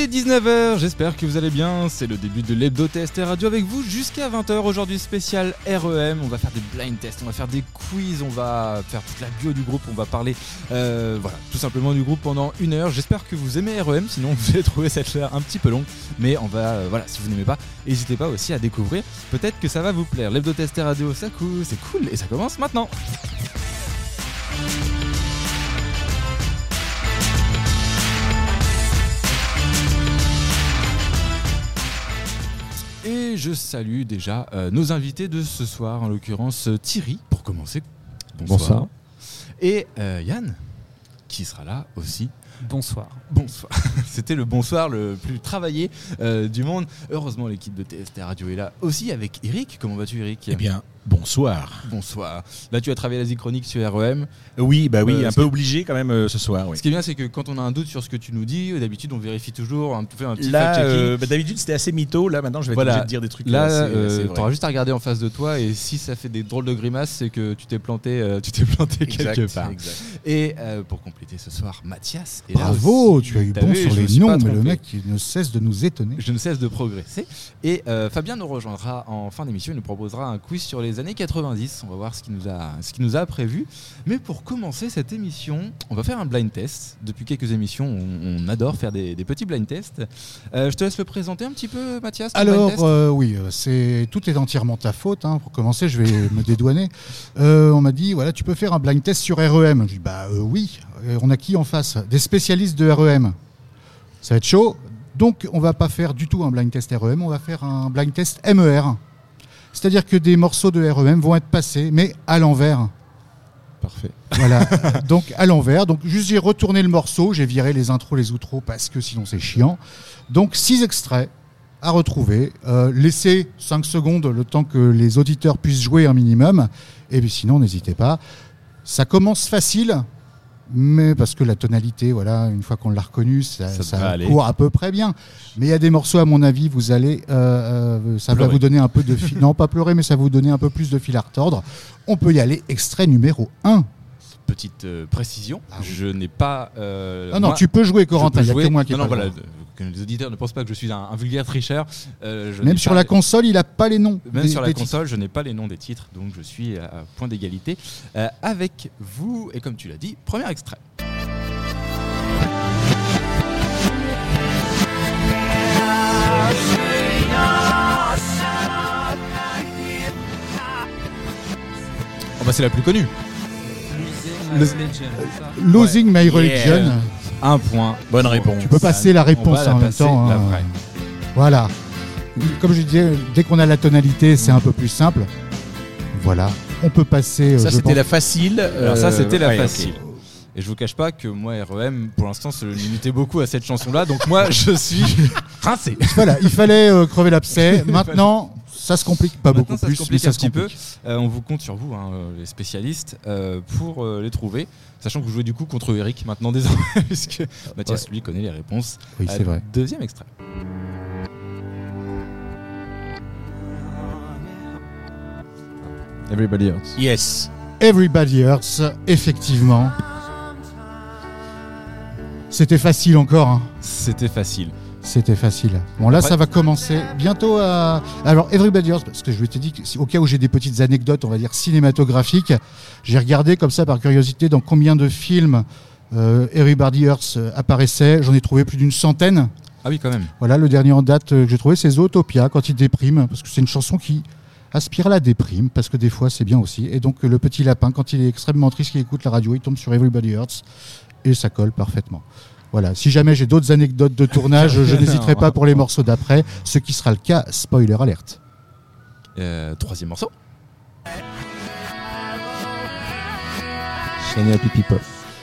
est 19h, j'espère que vous allez bien. C'est le début de l'hebdo TST Radio avec vous jusqu'à 20h. Aujourd'hui spécial REM. On va faire des blind tests, on va faire des quiz, on va faire toute la bio du groupe, on va parler euh, voilà, tout simplement du groupe pendant une heure. J'espère que vous aimez REM, sinon vous allez trouver cette heure un petit peu longue. Mais on va, euh, voilà, si vous n'aimez pas, n'hésitez pas aussi à découvrir. Peut-être que ça va vous plaire. L'hebdo TST Radio, ça cool, c'est cool et ça commence maintenant. Et je salue déjà euh, nos invités de ce soir, en l'occurrence euh, Thierry, pour commencer. Bonsoir. Et euh, Yann, qui sera là aussi. Bonsoir. Bonsoir. C'était le bonsoir le plus travaillé euh, du monde. Heureusement, l'équipe de TST Radio est là aussi avec Eric. Comment vas-tu, Eric? Eh bien, bonsoir. Bonsoir. Là, tu as travaillé la Zik Chronique sur REM. Oui, bah oui, Euh, un peu obligé quand même euh, ce soir. Oui. Ce qui est bien, c'est que quand on a un doute sur ce que tu nous dis, d'habitude, on vérifie toujours, on fait un petit Là, fact-checking. euh, bah, d'habitude c'était assez mytho. Là, maintenant, je vais être Voilà. obligé de dire des trucs. Là, euh, vrais. t'auras juste à regarder en face de toi et si ça fait des drôles de grimaces, c'est que tu t'es planté, euh, tu t'es planté Exact, quelque part. exact. Et euh, pour compléter ce soir, Mathias. est là Bravo, aussi. tu as eu bon vu, sur les noms, mais le mec ne cesse de nous étonner. Je ne cesse de progresser. Et euh, Fabien nous rejoindra en fin d'émission. Il nous proposera un quiz sur les années 90. On va voir ce qu'il nous a, ce qu'il nous a prévu. Mais pour commencer cette émission, on va faire un blind test. Depuis quelques émissions, on, on adore faire des, des petits blind tests. Euh, je te laisse le présenter un petit peu, Mathias. Alors, euh, oui, euh, c'est tout est entièrement ta faute. hein. Pour commencer, je vais me dédouaner. Euh, on m'a dit, voilà, tu peux faire un blind test sur REM. Je dis, bah oui. On a qui en face? Des spécialistes de REM. Ça va être chaud. Donc, on va pas faire du tout un blind test REM. On va faire un blind test MER. C'est-à-dire que des morceaux de REM vont être passés, mais à l'envers. Parfait. Voilà, donc à l'envers. Donc juste j'ai retourné le morceau, j'ai viré les intros, les outros parce que sinon c'est chiant. Donc six extraits à retrouver. Euh, laissez 5 secondes le temps que les auditeurs puissent jouer un minimum. Et puis sinon n'hésitez pas. Ça commence facile. Mais parce que la tonalité, voilà, une fois qu'on l'a reconnue, ça, Ça ça court à peu près bien. Mais il y a des morceaux, à mon avis, vous allez, euh, euh, ça Pleurer. va vous donner un peu de fil. non, pas pleurer, mais ça va vous donner un peu plus de fil à retordre. On peut y aller. Extrait numéro 1. Petite euh, précision, Ah oui. je n'ai pas. euh, Ah non, moi- tu peux jouer, Corentin. Il n'y a que moi qui non, non, voilà. Que les auditeurs ne pensent pas que je suis un, un vulgaire tricheur. euh, je Même sur pas- la console, il n'a pas les noms. Même des- sur la des titres. console, je n'ai pas les noms des titres, donc je suis à point d'égalité euh, avec vous. Et comme tu l'as dit, premier extrait. Oh bah c'est la plus connue. Losing My Yeah. Un point. Bonne réponse. Tu peux passer la On réponse en même temps. la hein. vraie. Voilà. Comme je disais, dès qu'on a la tonalité, c'est un peu plus simple. Voilà. On peut passer. euh, Ça je c'était la facile. Alors ça euh, c'était la ouais, facile. Et je vous cache pas que moi REM pour l'instant se limitait beaucoup à cette chanson là donc moi je suis rincé. Voilà, il fallait euh, crever l'abcès. Maintenant, ça se complique pas Maintenant, beaucoup ça plus, se mais complique ça un se petit peu. Euh, on vous compte sur vous, hein, euh, les spécialistes, euh, pour euh, les trouver. Sachant que vous jouez du coup contre Eric maintenant désormais, puisque Mathias lui connaît les réponses. Oui, c'est vrai. Deuxième extrait. Everybody Hurts. Yes. Everybody Hurts, effectivement. C'était facile encore. hein. C'était facile. C'était facile. Bon, là, Après- ça va commencer bientôt à. Alors, Everybody Hurts, parce que je t'ai dit au cas où j'ai des petites anecdotes, on va dire cinématographiques, j'ai regardé comme ça par curiosité dans combien de films euh, Everybody Hurts euh, apparaissait. J'en ai trouvé plus d'une centaine. Ah oui, quand même. Voilà, le dernier en date euh, que j'ai trouvé, c'est Zootopia, quand il déprime, parce que c'est une chanson qui aspire à la déprime, parce que des fois, c'est bien aussi. Et donc, le petit lapin, quand il est extrêmement triste, qu'il écoute la radio, il tombe sur Everybody Hurts, et ça colle parfaitement. Voilà, si jamais j'ai d'autres anecdotes de tournage, je n'hésiterai pas pour les morceaux d'après, ce qui sera le cas, spoiler alerte. Euh, troisième morceau. Shiny Happy People.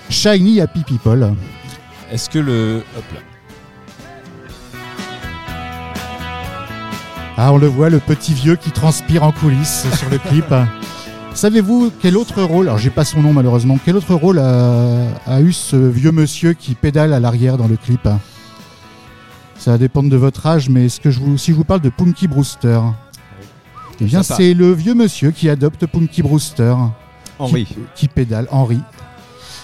Shiny Happy People. Est-ce que le. Hop là. Ah, on le voit, le petit vieux qui transpire en coulisses sur le clip. Savez-vous quel autre rôle, alors j'ai pas son nom malheureusement, quel autre rôle a, a eu ce vieux monsieur qui pédale à l'arrière dans le clip? Ça va dépendre de votre âge, mais est-ce que je vous, si je vous parle de Punky Brewster, eh bien c'est le vieux monsieur qui adopte Punky Brewster, Henri. qui, qui pédale, Henri.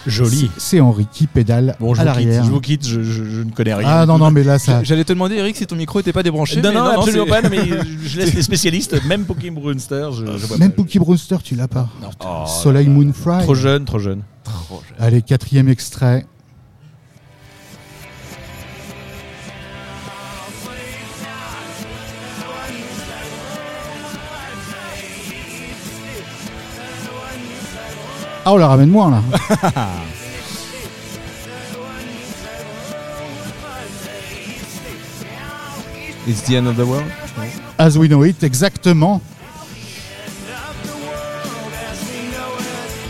Joli. C'est- Henri qui pédale Bon, je à vous quitte. l'arrière. Je vous quitte. Je, je- je ne connais rien. Ah non, non, mais là, ça. J'allais te demander, Eric, si ton micro était pas débranché. Non, mais non, absolument c'est- pas. non, mais je laisse les spécialistes. Même Pokémon Brunster, je, je vois Même pas. Pookie Brewster, tu l'as pas. Non. Oh, Soleil Moon Fry. Trop jeune, trop jeune. trop jeune. Allez, quatrième extrait. Ah, on la ramène moins là. It's the end of the world? As we know it, exactement.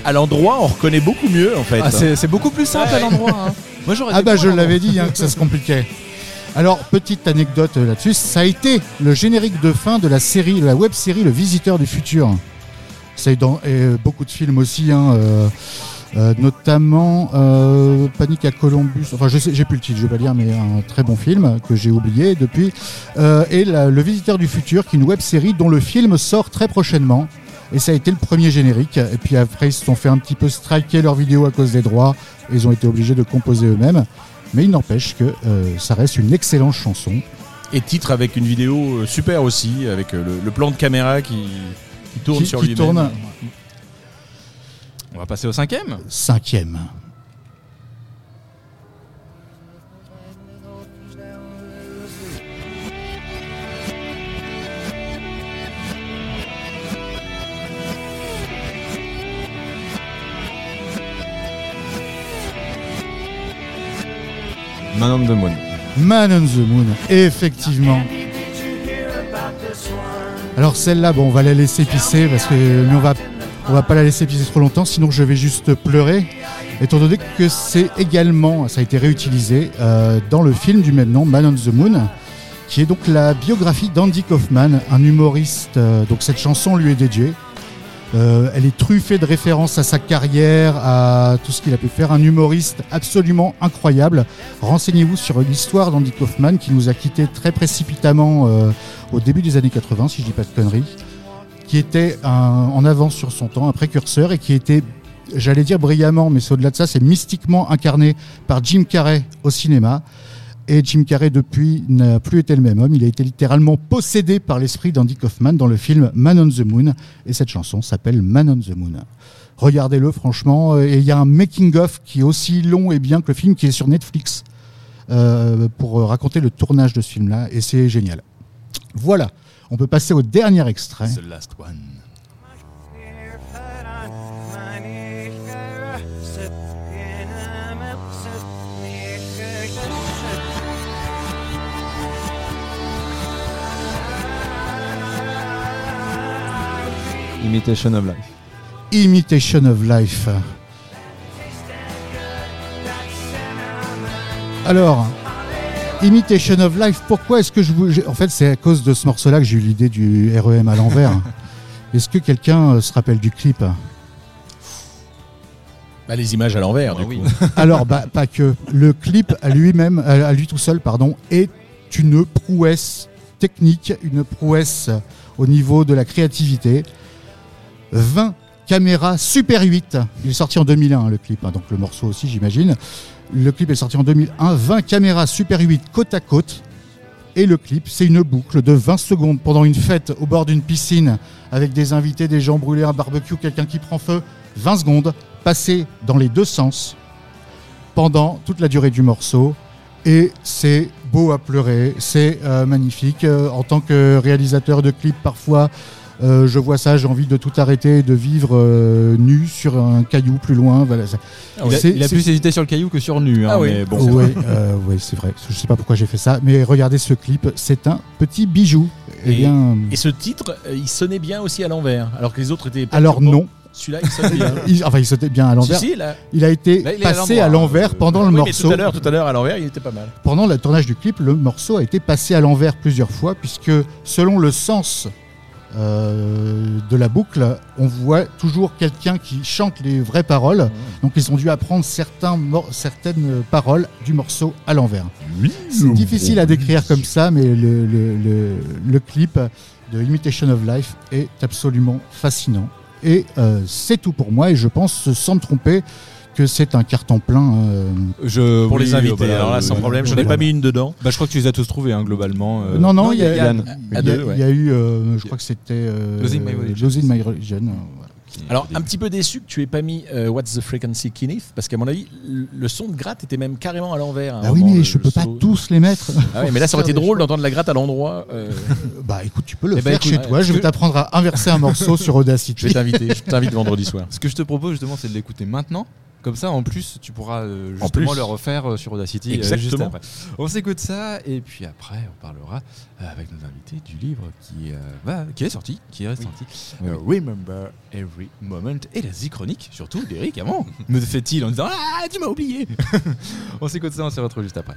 À l'endroit, on reconnaît beaucoup mieux en fait. Ah, c'est c'est beaucoup plus simple à l'endroit. hein. Moi, j'aurais Ah bah je l'avais dit hein, que ça se compliquait. Alors petite anecdote là-dessus, ça a été le générique de fin de la série, de la web série Le Visiteur du futur. Ça est dans et, beaucoup de films aussi, hein, euh, euh, notamment euh, Panique à Columbus. Enfin je sais, j'ai plus le titre, je vais pas dire, mais un très bon film que j'ai oublié depuis. Euh, et Le Visiteur du futur, qui est une web série dont le film sort très prochainement. Et ça a été le premier générique. Et puis après, ils se sont fait un petit peu striker leurs vidéos à cause des droits. Et ils ont été obligés de composer eux-mêmes. Mais il n'empêche que ça reste une excellente chanson. Et titre avec une vidéo super aussi, avec le plan de caméra qui, qui tourne Qui- sur lui-même. tourne. On va passer au cinquième. Cinquième. Man on the Moon. Man on the Moon, effectivement. Alors celle-là, bon, on va la laisser pisser parce que mais on va, on va pas la laisser pisser trop longtemps, sinon je vais juste pleurer. Étant donné que c'est également, ça a été réutilisé euh, dans le film du même nom, Man on the Moon, qui est donc la biographie d'Andy Kaufman, un humoriste. euh, donc cette chanson lui est dédiée. Euh, elle est truffée de références à sa carrière, à tout ce qu'il a pu faire. Un humoriste absolument incroyable. Renseignez-vous sur l'histoire d'Andy Kaufman qui nous a quittés très précipitamment euh, au début des années 80, si je dis pas de conneries, qui était en avance sur son temps, un précurseur et qui était, j'allais dire brillamment, mais au-delà de ça, c'est mystiquement incarné par Jim Carrey au cinéma. Et Jim Carrey, depuis, n'a plus été le même homme. Il a été littéralement possédé par l'esprit d'Andy Kaufman dans le film Man on the Moon. Et cette chanson s'appelle Man on the Moon. Regardez-le, franchement. Et il y a un making-of qui est aussi long et bien que le film qui est sur Netflix euh, pour raconter le tournage de ce film-là. Et c'est génial. Voilà. On peut passer au dernier extrait. Imitation of Life. Imitation of Life. Alors, Imitation of Life, pourquoi est-ce que je vous... En fait, c'est à cause de ce morceau-là que j'ai eu l'idée du REM à l'envers. Est-ce que quelqu'un euh, se rappelle du clip? Bah, les images à l'envers, du oui. coup. Alors, bah, pas que. Le clip à lui-même, à lui tout seul, pardon, est une prouesse technique, une prouesse au niveau de la créativité. 20 caméras Super 8. Il est sorti en 2001, hein, le clip, hein, donc le morceau aussi, j'imagine. Le clip est sorti en 2001. 20 caméras Super 8 côte à côte. Et le clip, c'est une boucle de 20 secondes pendant une fête au bord d'une piscine avec des invités, des gens brûlés, un barbecue, quelqu'un qui prend feu. 20 secondes passées dans les deux sens pendant toute la durée du morceau. Et c'est beau à pleurer, c'est euh, magnifique. Euh, en tant que réalisateur de clips, parfois, euh, je vois ça, j'ai envie de tout arrêter et de vivre euh, nu sur un caillou plus loin. Voilà, ça- Ah Il a, il plus hésité sur le caillou que sur nu. hein, Ah mais bon. oui, euh, c'est vrai. Je sais pas pourquoi j'ai fait ça, mais regardez ce clip, c'est un petit bijou. Eh Et- bien, Et ce titre, il sonnait bien aussi à l'envers, alors que les autres étaient. alors non. Celui-là, il sonne bien. Il, enfin, il sautait bien à l'envers. Si. Il a été Là, il passé à l'envers pendant le Oui, mais morceau. tout à l'heure, tout à l'heure, à l'envers, il était pas mal. pendant le tournage du clip, le morceau a été passé à l'envers plusieurs fois, puisque selon le sens euh, de la boucle, on voit toujours quelqu'un qui chante les vraies paroles. Donc ils ont dû apprendre certains certaines paroles du morceau à l'envers. C'est difficile à décrire comme ça, mais le, le- le- le clip de Imitation of Life est absolument fascinant. Et euh, c'est tout pour moi, et je pense, sans me tromper, que c'est un carton plein. euh, Je, Pour oui, les invités, bah alors là, sans euh, problème. Je euh, n'ai pas mis une dedans. Bah, je crois que tu les as tous trouvés, hein, globalement. euh. non, non, il y, a- y a- y a eu, euh, je crois que c'était Losing My Religion, Losing c'est My ça. Religion, voilà. Alors, un petit peu déçu que tu aies pas mis euh, What's the Frequency Kenneth, parce qu'à mon avis, le- son de gratte était même carrément à l'envers. Bah oui, moment, mais le- je le peux pas tous les mettre. Ah ouais, mais là, ça aurait été drôle d'entendre la gratte à l'endroit. euh, Bah écoute, tu peux le Eh ben, faire écoute, chez ouais. toi. Je vais Que- t'apprendre à inverser un morceau sur je Audacity. vais t'inviter. Je t'invite vendredi soir. Ce que je te propose justement, c'est de l'écouter maintenant. Comme ça, en plus, tu pourras euh, En justement plus. le refaire euh, sur Audacity euh, juste Exactement. après. On s'écoute ça et puis après, on parlera avec nos invités du livre qui, va- qui est sorti, qui est sorti. Oui, Remember Every Moment et la Z-chronique, surtout d'Eric avant. Me fait-il en disant Ah, tu m'as oublié On s'écoute ça, on se retrouve juste après.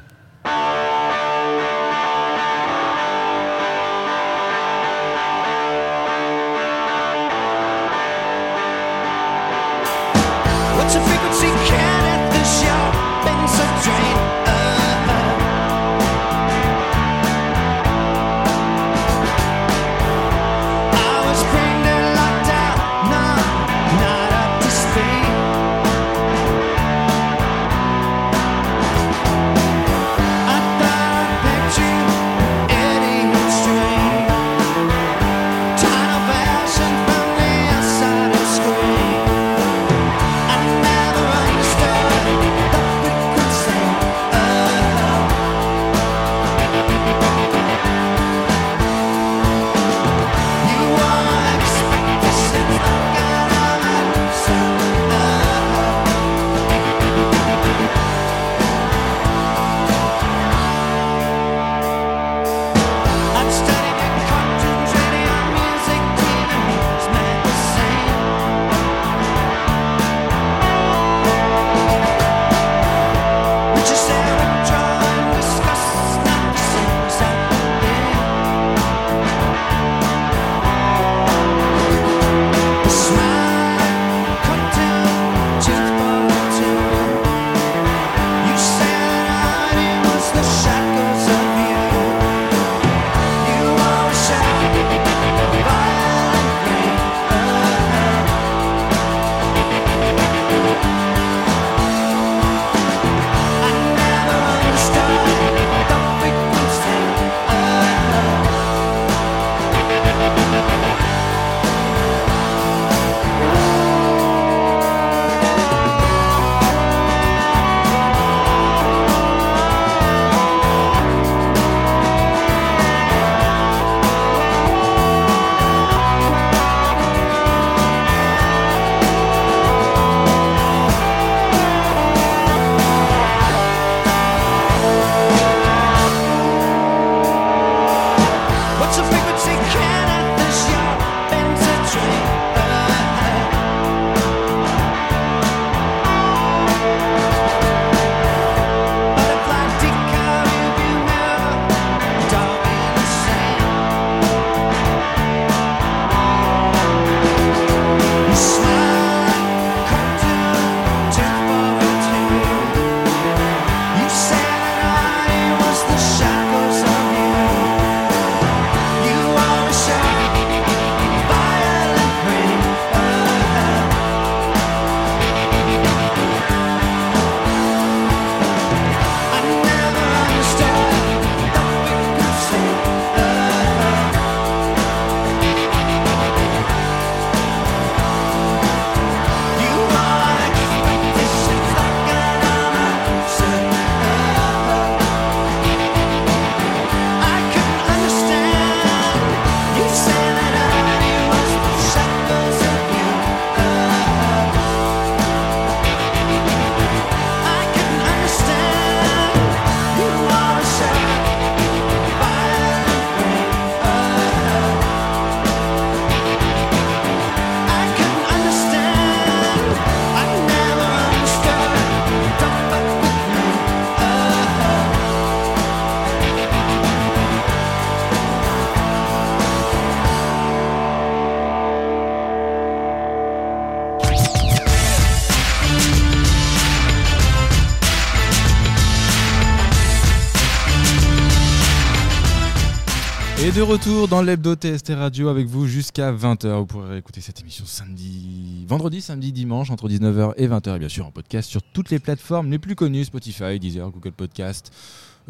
De retour dans l'hebdo TST Radio avec vous jusqu'à 20h. Vous pourrez écouter cette émission samedi, vendredi, samedi, dimanche entre 19h et 20h et bien sûr en podcast sur toutes les plateformes les plus connues Spotify, Deezer, Google Podcast.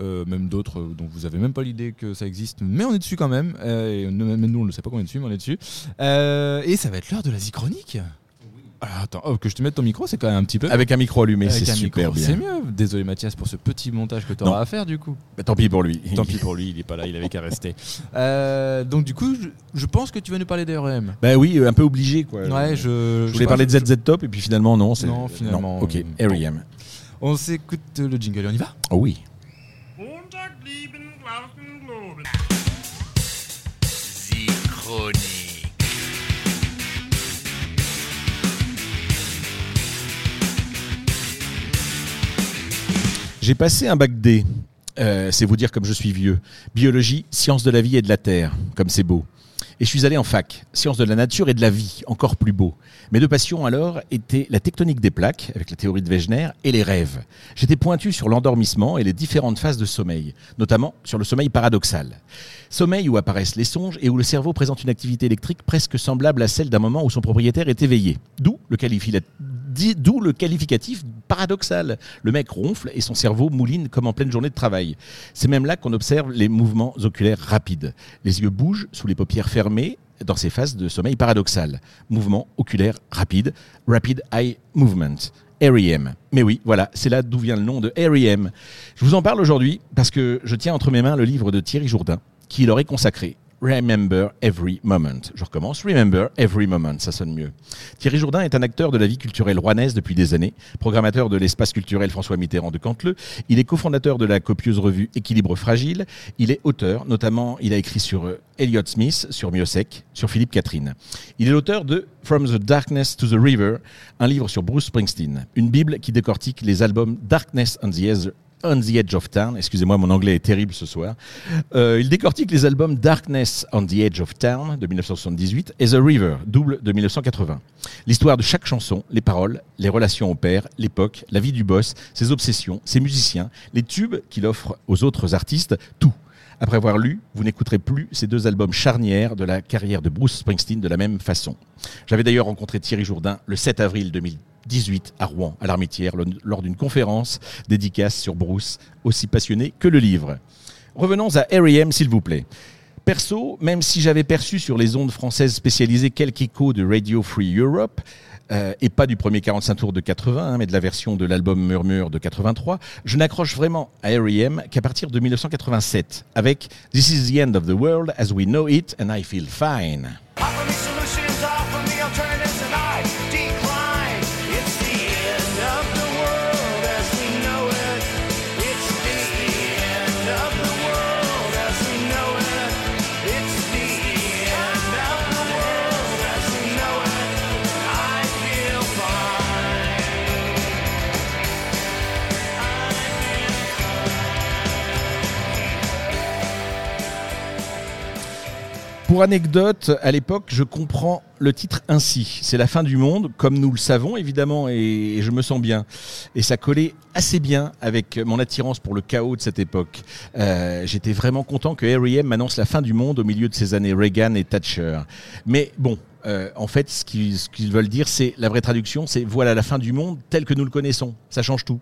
euh, même d'autres euh, dont vous avez même pas l'idée que ça existe, mais on est dessus quand même. euh, et même nous, on ne sait pas qu'on est dessus, mais on est dessus. Et ça va être l'heure de la chronique. Alors attends, oh, que je te mette ton micro, c'est quand même un petit peu. Avec un micro allumé, c'est super micro, C'est bien. mieux. Désolé Mathias pour ce petit montage que tu Non. auras à faire du coup. Bah, tant pis pour lui. Tant pis pour lui, il est pas là, il avait qu'à rester. Euh, donc du coup, je, je pense que tu vas nous parler d'REM. Bah oui, un peu obligé quoi. Ouais, je, Je voulais parler de ZZ Top et puis finalement non. c'est- Non, finalement, ok, euh, R.E.M. On s'écoute le jingle, et on y va? Oh oui. Montag. J'ai passé un bac D. Euh, c'est vous dire comme je suis vieux. Biologie, sciences de la vie et de la terre, comme c'est beau. Et je suis allé en fac, sciences de la nature et de la vie, encore plus beau. Mes deux passions alors étaient la tectonique des plaques, avec la théorie de Wegener, et les rêves. J'étais pointu sur l'endormissement et les différentes phases de sommeil, notamment sur le sommeil paradoxal. Sommeil où apparaissent les songes et où le cerveau présente une activité électrique presque semblable à celle d'un moment où son propriétaire est éveillé. D'où le, d'où le qualificatif paradoxal. Le mec ronfle et son cerveau mouline comme en pleine journée de travail. C'est même là qu'on observe les mouvements oculaires rapides. Les yeux bougent sous les paupières fermées dans ces phases de sommeil paradoxal. Mouvement oculaire rapide, rapid eye movement. REM. Mais oui, voilà, c'est là d'où vient le nom de REM. Je vous en parle aujourd'hui parce que je tiens entre mes mains le livre de Thierry Jourdain qui leur est consacré. Remember Every Moment. Je recommence. Remember Every Moment, ça sonne mieux. Thierry Jourdain est un acteur de la vie culturelle rouennaise depuis des années, programmateur de l'espace culturel François Mitterrand de Canteleu. Il est cofondateur de la copieuse revue Équilibre Fragile. Il est auteur, notamment, il a écrit sur euh, Elliot Smith, sur Miosek, sur Philippe Catherine. Il est l'auteur de From the Darkness to the River, un livre sur Bruce Springsteen, une bible qui décortique les albums Darkness on the on the Edge of Town. Excusez-moi, mon anglais est terrible ce soir. Euh, il décortique les albums Darkness on the Edge of Town de 1978 et The River, double de 1980. L'histoire de chaque chanson, les paroles, les relations au père, l'époque, la vie du boss, ses obsessions, ses musiciens, les tubes qu'il offre aux autres artistes, tout. Après avoir lu, vous n'écouterez plus ces deux albums charnières de la carrière de Bruce Springsteen de la même façon. J'avais d'ailleurs rencontré Thierry Jourdain le 7 avril 2018 à Rouen, à l'Armitière, lors d'une conférence dédicace sur Bruce, aussi passionné que le livre. Revenons à R.E.M. s'il vous plaît. Perso, même si j'avais perçu sur les ondes françaises spécialisées quelques échos de Radio Free Europe, euh, et pas du premier 45 tours de 80, hein, mais de la version de l'album Murmure de 83, je n'accroche vraiment à R.E.M. qu'à partir de 1987, avec This is the end of the world as we know it and I feel fine. Pour anecdote, à l'époque, je comprends le titre ainsi. C'est la fin du monde, comme nous le savons évidemment, et je me sens bien. Et ça collait assez bien avec mon attirance pour le chaos de cette époque. Euh, J'étais vraiment content que R.E.M. m'annonce la fin du monde au milieu de ces années Reagan et Thatcher. Mais bon, euh, en fait, ce qu'ils veulent dire, c'est la vraie traduction, c'est voilà la fin du monde tel que nous le connaissons. Ça change tout.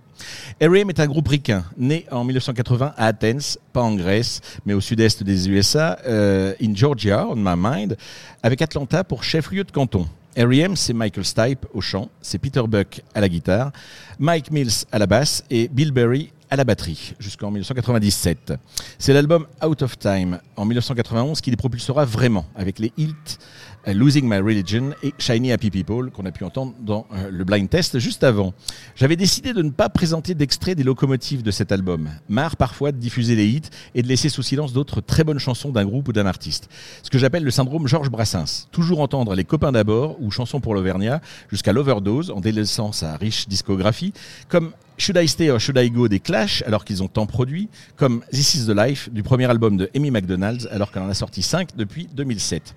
R.E.M. est un groupe ricain, né en 1980 à Athens, pas en Grèce, mais au sud-est des USA, euh, in Georgia, on my mind, avec Atlanta pour chef-lieu de canton. R.E.M., c'est Michael Stipe au chant, c'est Peter Buck à la guitare, Mike Mills à la basse et Bill Berry à la batterie, jusqu'en 1997. C'est l'album Out of Time en 1991 qui les propulsera vraiment avec les hits Losing My Religion et Shiny Happy People qu'on a pu entendre dans euh, le blind test juste avant. J'avais décidé de ne pas présenter d'extrait des locomotives de cet album. Marre parfois de diffuser les hits et de laisser sous silence d'autres très bonnes chansons d'un groupe ou d'un artiste. Ce que j'appelle le syndrome Georges Brassens. Toujours entendre les copains d'abord ou chansons pour l'Auvergnat jusqu'à l'overdose en délaissant sa riche discographie comme Should I Stay or Should I Go des Clash, alors qu'ils ont tant produit, comme This is the Life du premier album de Amy McDonald's, alors qu'elle en a sorti 5 depuis 2007.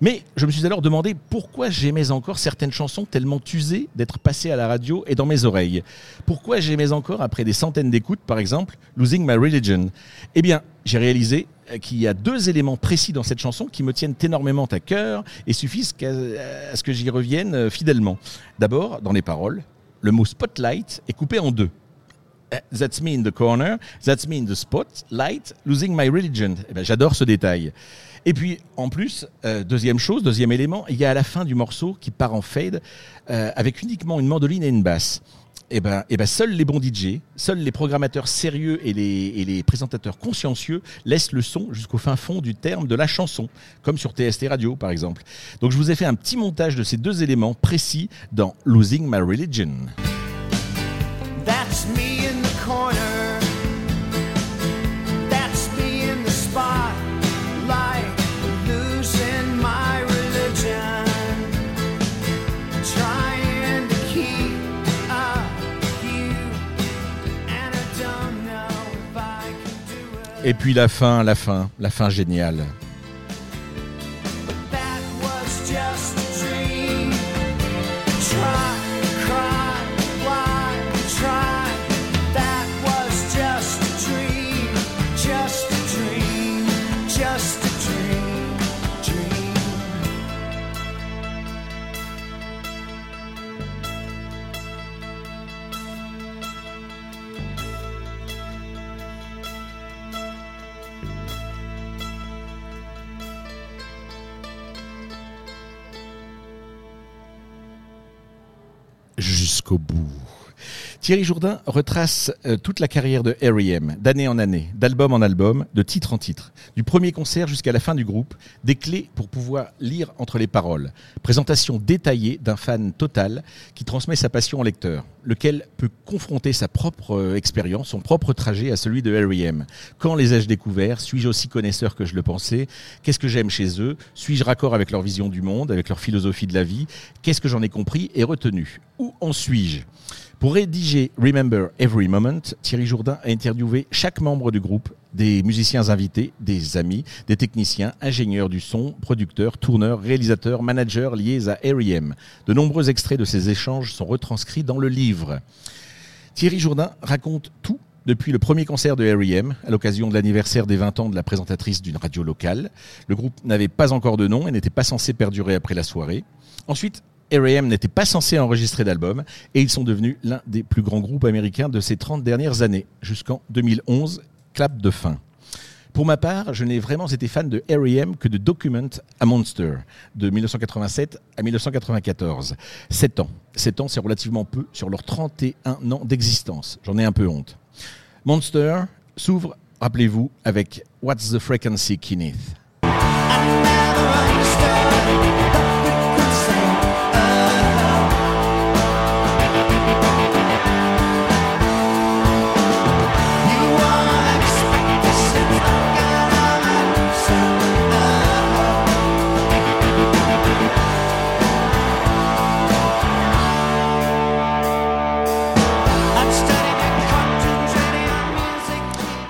Mais je me suis alors demandé pourquoi j'aimais encore certaines chansons tellement usées d'être passées à la radio et dans mes oreilles. Pourquoi j'aimais encore, après des centaines d'écoutes, par exemple, Losing My Religion? Eh bien, j'ai réalisé euh, qu'il y a deux éléments précis dans cette chanson qui me tiennent énormément à cœur et suffisent à ce que j'y revienne euh, fidèlement. D'abord, dans les paroles, le mot spotlight est coupé en deux. Uh, That's me in the corner, that's me in the spotlight, losing my religion. Eh ben, J'adore ce détail. Et puis, en plus, euh, deuxième chose, deuxième élément, il y a à la fin du morceau qui part en fade euh, avec uniquement une mandoline et une basse. Et ben, et ben, seuls les bons DJ, seuls les programmateurs sérieux et les, présentateurs consciencieux laissent le son jusqu'au fin fond du terme de la chanson, comme sur TST Radio par exemple. Donc je vous ai fait un petit montage de ces deux éléments précis dans Losing My Religion. Et puis la fin, la fin, la fin géniale. Jusqu'au bout. Thierry Jourdain retrace euh, toute la carrière de R.E.M., d'année en année, d'album en album, de titre en titre, du premier concert jusqu'à la fin du groupe, des clés pour pouvoir lire entre les paroles. Présentation détaillée d'un fan total qui transmet sa passion au lecteur, lequel peut confronter sa propre euh, expérience, son propre trajet à celui de R.E.M. Quand les ai-je découverts? Suis-je aussi connaisseur que je le pensais? Qu'est-ce que j'aime chez eux? Suis-je raccord avec leur vision du monde, avec leur philosophie de la vie? Qu'est-ce que j'en ai compris et retenu? Où en suis-je? Pour rédiger Remember Every Moment, Thierry Jourdain a interviewé chaque membre du groupe, des musiciens invités, des amis, des techniciens, ingénieurs du son, producteurs, tourneurs, réalisateurs, managers liés à R.E.M. De nombreux extraits de ces échanges sont retranscrits dans le livre. Thierry Jourdain raconte tout depuis le premier concert de R.E.M. à l'occasion de l'anniversaire des 20 ans de la présentatrice d'une radio locale. Le groupe n'avait pas encore de nom et n'était pas censé perdurer après la soirée. Ensuite, R.E.M. n'était pas censé enregistrer d'album et ils sont devenus l'un des plus grands groupes américains de ces 30 dernières années, jusqu'en 2011, clap de fin. Pour ma part, je n'ai vraiment été fan de R.E.M. que de Document a Monster, de 1987 à 1994. 7 ans. 7 ans, c'est relativement peu sur leurs 31 ans d'existence. J'en ai un peu honte. Monster s'ouvre, rappelez-vous, avec What's the Frequency, Kenneth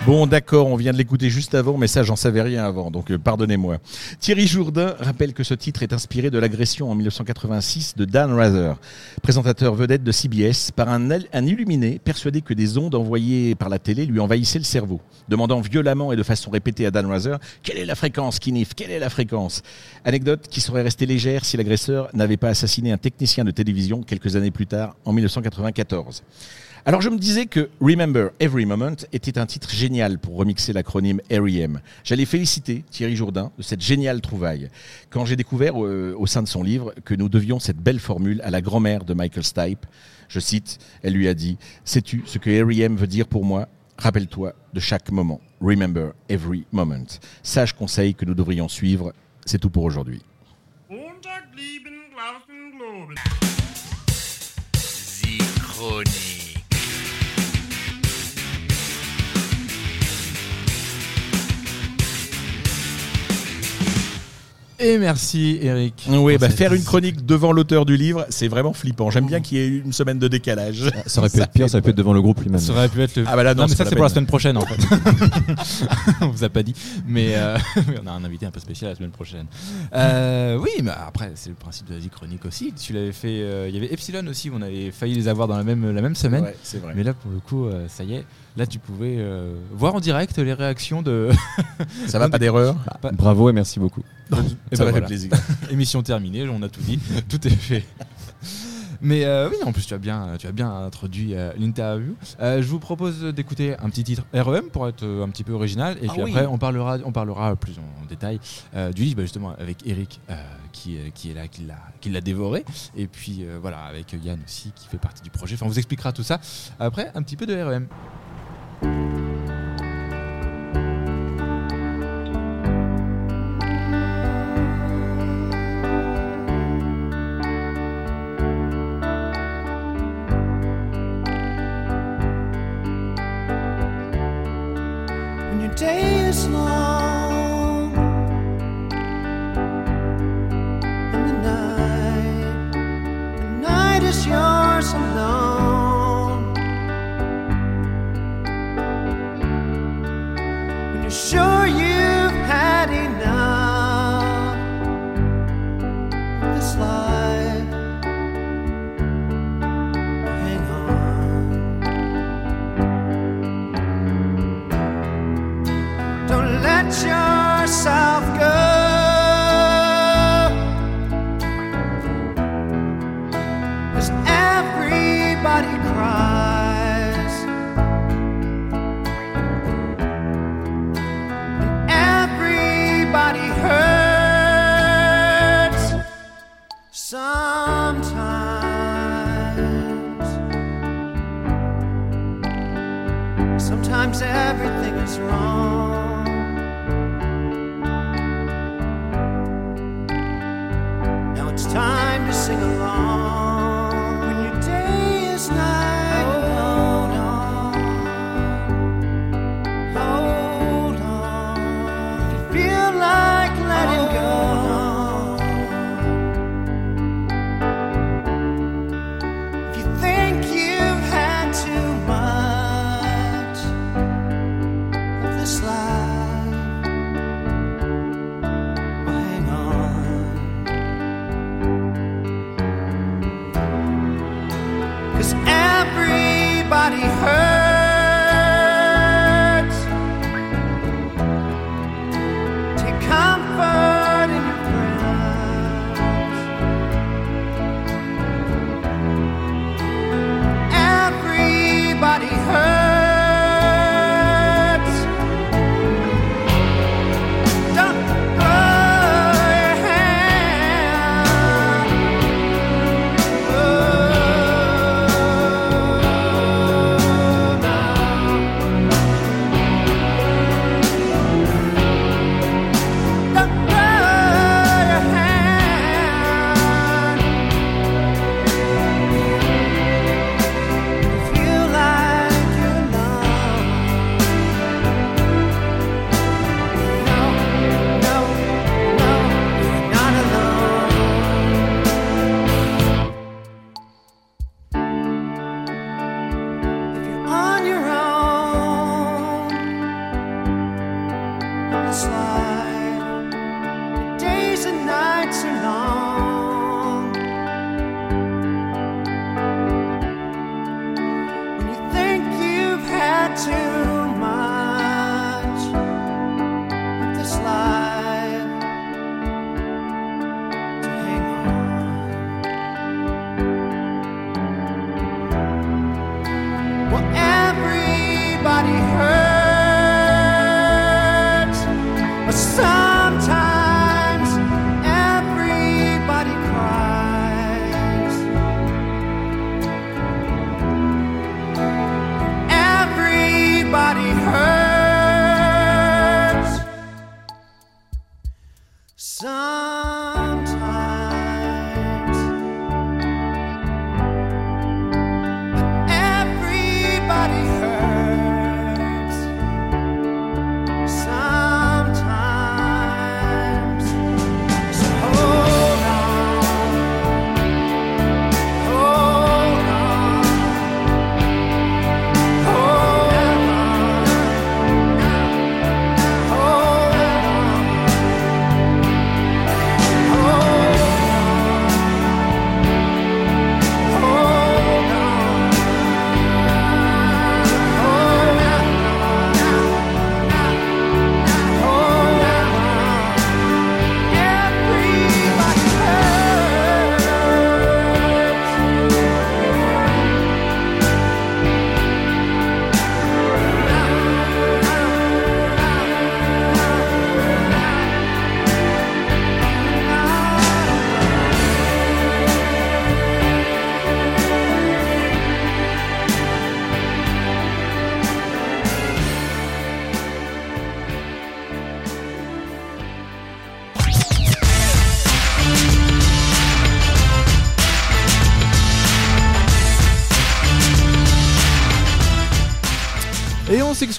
Bon, d'accord, on vient de l'écouter juste avant, mais ça, j'en savais rien avant, donc euh, pardonnez-moi. Thierry Jourdain rappelle que ce titre est inspiré de l'agression en 1986 de Dan Rather, présentateur vedette de CBS, par un, illuminé persuadé que des ondes envoyées par la télé lui envahissaient le cerveau, demandant violemment et de façon répétée à Dan Rather quelle est la fréquence, Kinif, quelle est la fréquence? Anecdote qui serait restée légère si l'agresseur n'avait pas assassiné un technicien de télévision quelques années plus tard, en 1994. Alors je me disais que Remember Every Moment était un titre génial pour remixer l'acronyme REM. J'allais féliciter Thierry Jourdain de cette géniale trouvaille. Quand j'ai découvert euh, au sein de son livre que nous devions cette belle formule à la grand-mère de Michael Stipe, je cite, elle lui a dit « Sais-tu ce que REM veut dire pour moi? Rappelle-toi de chaque moment. Remember Every Moment. » Sage conseil que nous devrions suivre. C'est tout pour aujourd'hui. Montag lieben Glauben Globen. Et merci Eric. Oui, bah, faire une chronique devant l'auteur du livre, c'est vraiment flippant. J'aime bien qu'il y ait une semaine de décalage. Ça aurait pu être pire, ça aurait pu être devant le groupe lui-même. Ça aurait pu être le. Ah bah là, non, mais c'est ça c'est pour la semaine prochaine en fait. on vous a pas dit, mais euh, on a un invité un peu spécial la semaine prochaine. Euh, oui, mais après c'est le principe de la vie chronique aussi. Tu l'avais fait. euh, Il y avait Epsilon aussi. On avait failli les avoir dans la même la même semaine. Ouais, c'est vrai. Mais là pour le coup, euh, ça y est. Là tu pouvais euh, voir en direct les réactions de. Ça va, pas d'erreur Bravo et merci beaucoup. Et Ça ben m'a fait voilà. plaisir. Émission terminée, on a tout dit, tout est fait. Mais euh, oui, en plus tu as bien, tu as bien introduit euh, l'interview. Euh, je vous propose d'écouter un petit titre REM pour être un petit peu original, et Ah puis oui. après on parlera, on parlera plus en détail euh, du livre bah, justement avec Eric euh, qui, est- qui est là, qui l'a, qui l'a dévoré, et puis euh, voilà avec Yann aussi qui fait partie du projet. Enfin, on vous expliquera tout ça après un petit peu de REM. day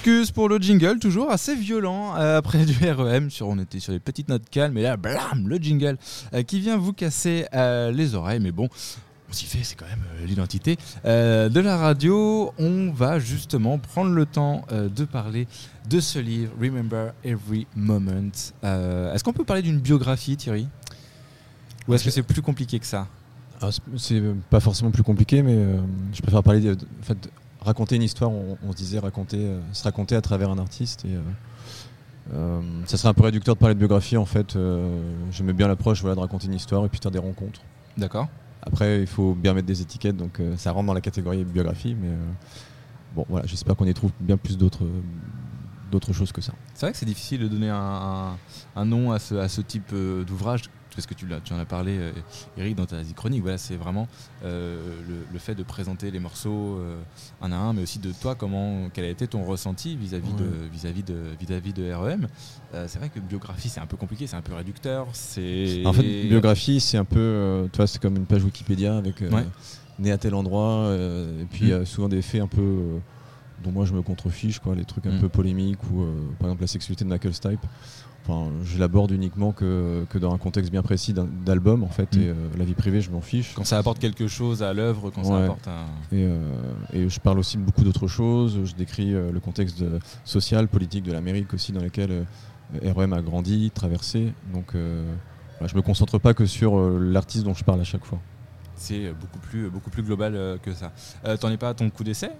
s'excuse pour le jingle, toujours assez violent euh, après du REM. On était sur des petites notes calmes, et là, blam, le jingle euh, qui vient vous casser euh, les oreilles. Mais bon, on s'y fait, c'est quand même l'identité de la radio. On va justement prendre le temps de parler de ce livre, Remember Every Moment. Est-ce qu'on peut parler d'une biographie, Thierry? Ou est-ce que c'est plus compliqué que ça? Alors, c'est- pas forcément plus compliqué, mais je préfère parler de, raconter une histoire. On, on se disait raconter, euh, se raconter à travers un artiste. Et, euh, euh, ça serait un peu réducteur de parler de biographie. En fait, j'aimais bien l'approche, voilà, de raconter une histoire et puis faire des rencontres. D'accord Après, il faut bien mettre des étiquettes, donc ça rentre dans la catégorie biographie. Mais bon, voilà, j'espère qu'on y trouve bien plus d'autres d'autres choses que ça. C'est vrai que c'est difficile de donner un, un- un nom à ce, à ce type d'ouvrage, parce que tu, en as parlé, euh, Eric, dans ta chronique. Voilà, c'est vraiment euh, le, le fait de présenter les morceaux euh, un à un, mais aussi de toi, comment, quel a été ton ressenti vis-à-vis de, Ouais. vis-à-vis de, vis-à-vis de REM. C'est vrai que biographie, c'est un peu compliqué, c'est un peu réducteur. C'est En fait, biographie, c'est un peu, tu vois, c'est comme une page Wikipédia avec Ouais. né à tel endroit, et puis Mm. souvent des faits un peu dont moi je me contrefiche, quoi, les trucs un Mm. peu polémiques ou euh, par exemple la sexualité de Michael Stipe. Enfin, je l'aborde uniquement que, que dans un contexte bien précis d'album en fait, Mm. et euh, la vie privée, je m'en fiche. Quand ça apporte quelque chose à l'œuvre, quand ça apporte un. Et, euh, et je parle aussi de beaucoup d'autres choses. Je décris euh, le contexte de- social, politique de l'Amérique aussi, dans lequel REM a grandi, traversé. Donc, voilà, je me concentre pas que sur l'artiste dont je parle à chaque fois. C'est beaucoup plus, beaucoup plus global que ça. T'en es pas à ton coup d'essai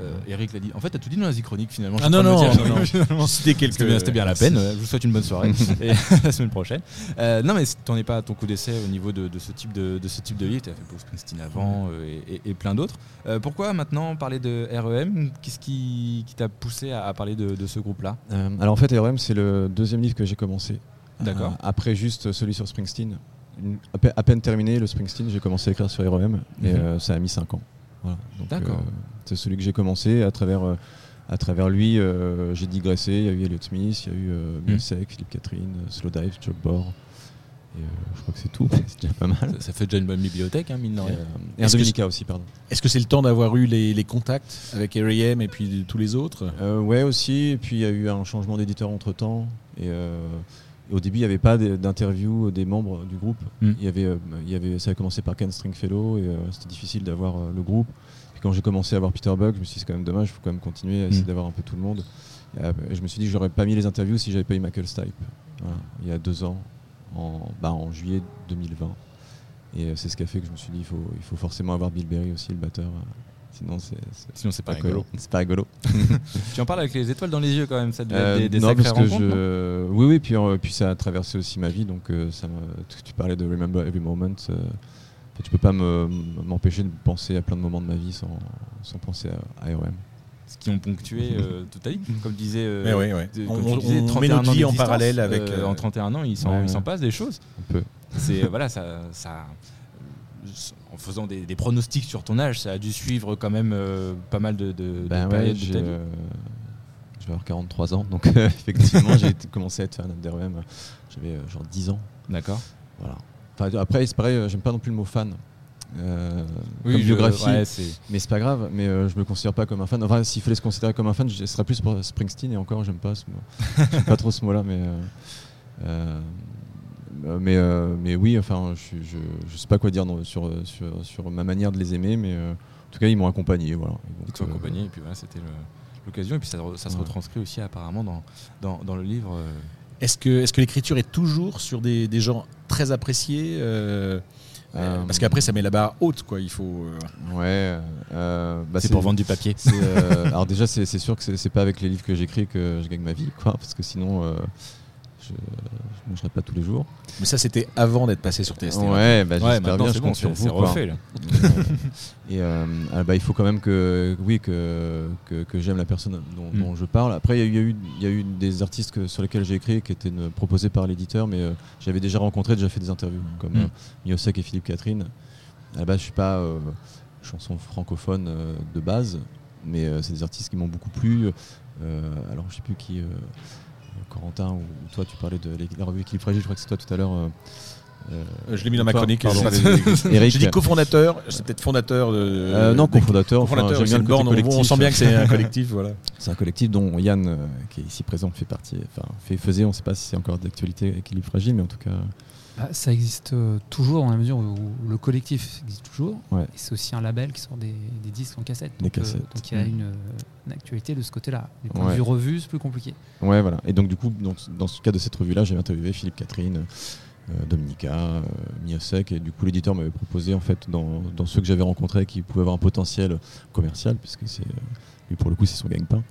euh, Eric l'a dit. En fait, t'as tout dit dans la chronique finalement. Ah non, non, dire, non, non. C'était quelques... C'était bien, la peine. Je vous souhaite une bonne soirée et la semaine prochaine. Euh, non, mais t'en es pas à ton coup d'essai au niveau de, de ce type de, de ce type de livre. T'as fait Bruce Springsteen avant euh, et, et- et plein d'autres. Euh, pourquoi maintenant parler de REM Qu'est-ce qui, qui t'a poussé à, à parler de, de ce groupe-là? Euh, alors en fait, REM, c'est le deuxième livre que j'ai commencé. D'accord. Euh, après juste celui sur Springsteen. Une- à, pe- à peine terminé le Springsteen, j'ai commencé à écrire sur REM et Mhm. euh, ça a mis 5 ans. Voilà. D'accord. euh, c'est celui que j'ai commencé à travers. euh, à travers lui, euh, j'ai digressé. Il y a eu Elliott Smith, il y a eu euh, Mhm. Milsec, Philippe Catherine, Slowdive, Chuck Bore. Et euh, je crois que c'est tout. c'est déjà pas mal. ça, ça fait déjà une bonne bibliothèque, hein, mine de rien. et Est-ce que Andonica aussi, pardon. Est-ce que c'est le temps d'avoir eu les, les contacts avec R.E.M. et puis tous les autres? Ouais aussi, et puis il y a eu un changement d'éditeur entre temps. Et, et au début, il n'y avait pas d'interview des membres du groupe. Mm. Il y avait, euh, il y avait, ça a commencé par Ken Stringfellow et euh, c'était difficile d'avoir euh, le groupe. Puis quand j'ai commencé à voir Peter Buck, je me suis dit c'est quand même dommage, il faut quand même continuer à essayer Mm. d'avoir un peu tout le monde. Et, je me suis dit que j'aurais pas mis les interviews si j'avais pas eu Michael Stipe. Voilà, il y a deux ans, en, bah, en juillet 2020. Et c'est ce qui a fait que je me suis dit il faut, il faut forcément avoir Bill Berry aussi, le batteur. Sinon, c'est c'est Sinon, c'est pas pas rigolo. rigolo. C'est pas rigolo. Tu en parles avec les étoiles dans les yeux quand même. Ça devait être Euh, des, des non, sacrées parce que rencontres, non? Je... Oui, oui, puis, euh, puis ça a traversé aussi ma vie, donc euh, ça m'a- tu- tu parlais de Remember Every Moment. euh, je peux pas me- m'empêcher de penser à plein de moments de ma vie sans, sans penser à, à. Ce qui ont ponctué euh, toute ta vie. Comme disait. euh, Mais oui, oui. de- On, comme tu on- disais, on 31 met notre ans en parallèle avec... euh, euh, en 31 ans, il s'en ouais, il s'en ouais. passe des choses. Un peu. C'est voilà, ça, ça, en faisant des, des pronostics sur ton âge, ça a dû suivre quand même euh, pas mal de, de, de Ben ouais, périodes de j'ai, ta vie. euh, je vais avoir 43 ans, donc euh, effectivement, j'ai commencé à être fan d'REM. J'avais euh, genre 10 ans. D'accord. Voilà. Enfin, après, c'est pareil, j'aime pas non plus le mot fan. Euh, comme biographie, ouais, mais c'est pas grave. Mais euh, je me considère pas comme un fan. Enfin, s'il fallait se considérer comme un fan, ce serait plus pour Springsteen. Et encore, j'aime pas ce mot. pas trop ce mot-là, mais euh, mais euh, mais oui. Enfin, je, je, je sais pas quoi dire sur, sur sur ma manière de les aimer, mais euh, en tout cas, ils m'ont accompagné. Voilà. Et donc, ils sont euh, accompagnés, et puis voilà, c'était l'occasion. Et puis ça, ça se Ouais. retranscrit aussi apparemment dans, dans, dans le livre. euh, Est-ce que, est que l'écriture est toujours sur des, des gens très appréciés euh, euh, Euh, Parce qu'après, ça met la barre haute, quoi. Il faut. euh, Ouais. euh, bah, c'est pour vendre du papier. euh, alors déjà, c'est c'est sûr que c'est c'est pas avec les livres que j'écris que je gagne ma vie, quoi, parce que sinon, euh, je, je mangerai pas tous les jours. Mais ça, c'était avant d'être passé sur TST. Ouais, bah, Ouais, j'espère maintenant bien, c'est je bon, compte sur c'est c'est vous. quoi. refait là. Et euh, ah, bah, il faut quand même que, oui, que, que, que j'aime la personne dont, Mm. dont je parle. Après, il y, a eu- il y a eu, il y a eu des artistes que- sur lesquels j'ai écrit qui étaient euh, proposés par l'éditeur, mais euh, j'avais déjà rencontré, déjà fait des interviews, comme Mm. euh, Miossec et Philippe Catherine. À la base, je suis pas euh, chanson francophone euh, de base, mais euh, c'est des artistes qui m'ont beaucoup plu. Euh, alors, je sais plus qui, euh, Corentin ou, toi, tu parlais de la revue Équilibre Fragile, je crois que c'est toi tout à l'heure. euh, Euh, Euh, Je l'ai mis dans ma chronique. J'ai dit cofondateur, c'est peut-être fondateur de. Euh, non, cofondateur. enfin, bien le on, sent bien que c'est un collectif, voilà. C'est un collectif dont Yann, euh, qui est ici présent, fait partie. Enfin, fait, faisait. On ne sait pas si c'est encore d'actualité Équilibre Fragile, mais en tout cas. Bah, ça existe euh, toujours dans la mesure où le collectif existe toujours. Ouais. C'est aussi un label qui sort des, des disques en cassette. Donc, euh, donc il y a Mm. une, euh, une actualité de ce côté-là. Du point Ouais. de vue revue, c'est plus compliqué. Ouais, voilà. Et donc, du coup, dans, dans ce cas de cette revue-là, j'ai interviewé Philippe Catherine, Dominica, euh, Miosek, et du coup, l'éditeur m'avait proposé, en fait, dans, dans ceux que j'avais rencontrés qui pouvaient avoir un potentiel commercial, puisque c'est, euh, lui, pour le coup, c'est son gagne-pain.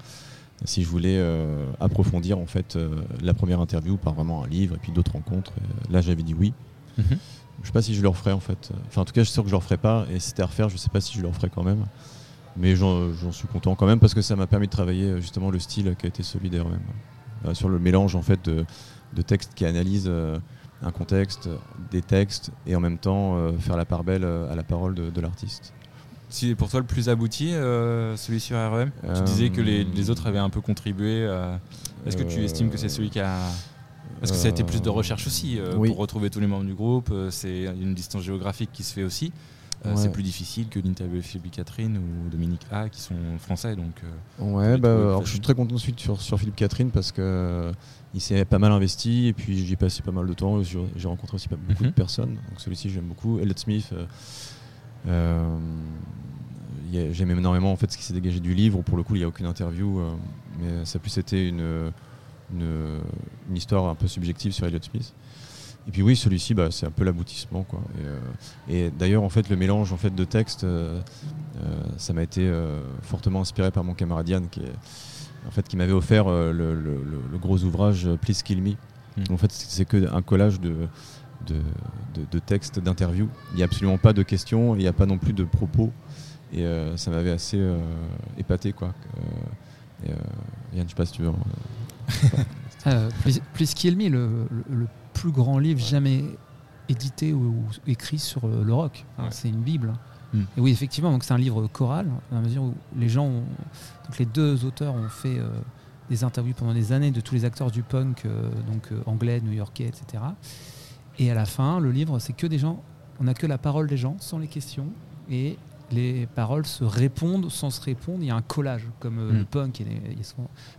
Si je voulais euh, approfondir en fait euh, la première interview par vraiment un livre et puis d'autres rencontres, Et là j'avais dit oui. Mhm. Je sais pas si je le referai en fait. Enfin en tout cas je suis sûr que je le referai pas et si c'était à refaire je sais pas si je le referai quand même. Mais j'en suis content quand même parce que ça m'a permis de travailler euh, justement le style qui a été celui d'REM. Euh, sur le mélange en fait de, de textes qui analysent euh, un contexte, des textes et en même temps euh, faire la part belle euh, à la parole de, de l'artiste. Si pour toi le plus abouti, euh, celui sur REM Tu Euh, disais que les, les autres avaient un peu contribué. euh, Est-ce que tu estimes que c'est celui qui a. Parce que ça a été plus de recherche aussi oui. pour retrouver tous les membres du groupe. C'est une distance géographique qui se fait aussi. Euh, Ouais. C'est plus difficile que l'interview de Philippe Catherine ou Dominique A qui sont français. Donc, euh, Ouais, bah, alors, je suis très content ensuite sur, sur Philippe Catherine parce que euh, il s'est pas mal investi et puis j'y ai passé pas mal de temps. J'ai j'ai rencontré aussi pas beaucoup Mhm. de personnes. Donc celui-ci j'aime beaucoup. Elliot Smith, euh, j'aime énormément en fait ce qui s'est dégagé du livre. Pour le coup, il n'y a aucune interview, euh, mais ça a plus été une, une, une histoire un peu subjective sur Elliot Smith. Et puis oui, celui-ci, bah, c'est un peu l'aboutissement. quoi. Et, euh, et d'ailleurs, en fait, le mélange en fait, de textes, euh, ça m'a été euh, fortement inspiré par mon camarade Yann, qui, est, en fait, qui m'avait offert le, le- le- le gros ouvrage Please Kill Me. Mm. En fait, c'est c'est que un collage de, de, de- de textes, d'interviews. Il n'y a absolument pas de questions, il n'y a pas non plus de propos. Et euh, ça m'avait assez euh, épaté. Quoi. Euh, et, Yann, je sais pas si tu veux. Euh, Please, Please Kill Me, le, le- le plus grand livre jamais édité ou, ou écrit sur le rock. Ouais. C'est une bible. Mm. Et oui, effectivement, donc c'est un livre choral, dans la mesure où les gens, ont- donc les deux auteurs ont fait des interviews pendant des années de tous les acteurs du punk, euh, donc euh, anglais, new-yorkais, etc. Et à la fin, le livre, c'est que des gens, on n'a que la parole des gens, sans les questions, et les paroles se répondent sans se répondre. Il y a un collage, comme euh, Mm. le punk, et les- il y a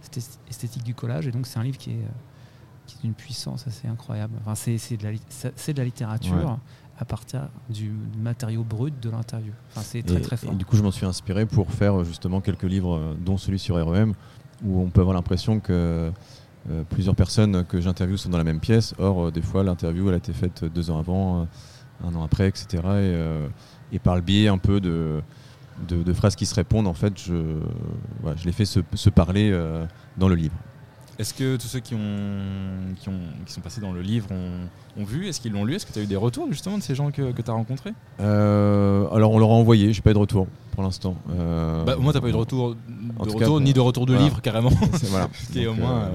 cette est- esthétique du collage, et donc c'est un livre qui est, euh, qui est d'une puissance assez incroyable. Enfin, c'est de, la de littérature Ouais. à partir du matériau brut de l'interview. Enfin, c'est très Et- très fort. Et du coup, je m'en suis inspiré pour faire justement quelques livres, euh, dont celui sur REM, où on peut avoir l'impression que euh, plusieurs personnes que j'interviewe sont dans la même pièce. Or, euh, des fois, l'interview, elle a été faite deux ans avant, euh, un an après, etc. Et, et par le biais un peu de, de, de phrases qui se répondent, en fait, je, voilà, je les fais se, se parler dans le livre. Est-ce que tous ceux qui, ont, qui, ont, qui sont passés dans le livre ont, ont vu? Est-ce qu'ils l'ont lu? Est-ce que tu as eu des retours justement de ces gens que, que tu as rencontrés alors, on leur a envoyé, j'ai pas eu de retour pour l'instant. Bah, Au moins, tu pas eu de retour, de retour cas, ni de retour de voilà. livre carrément. C'est- voilà. Au moins,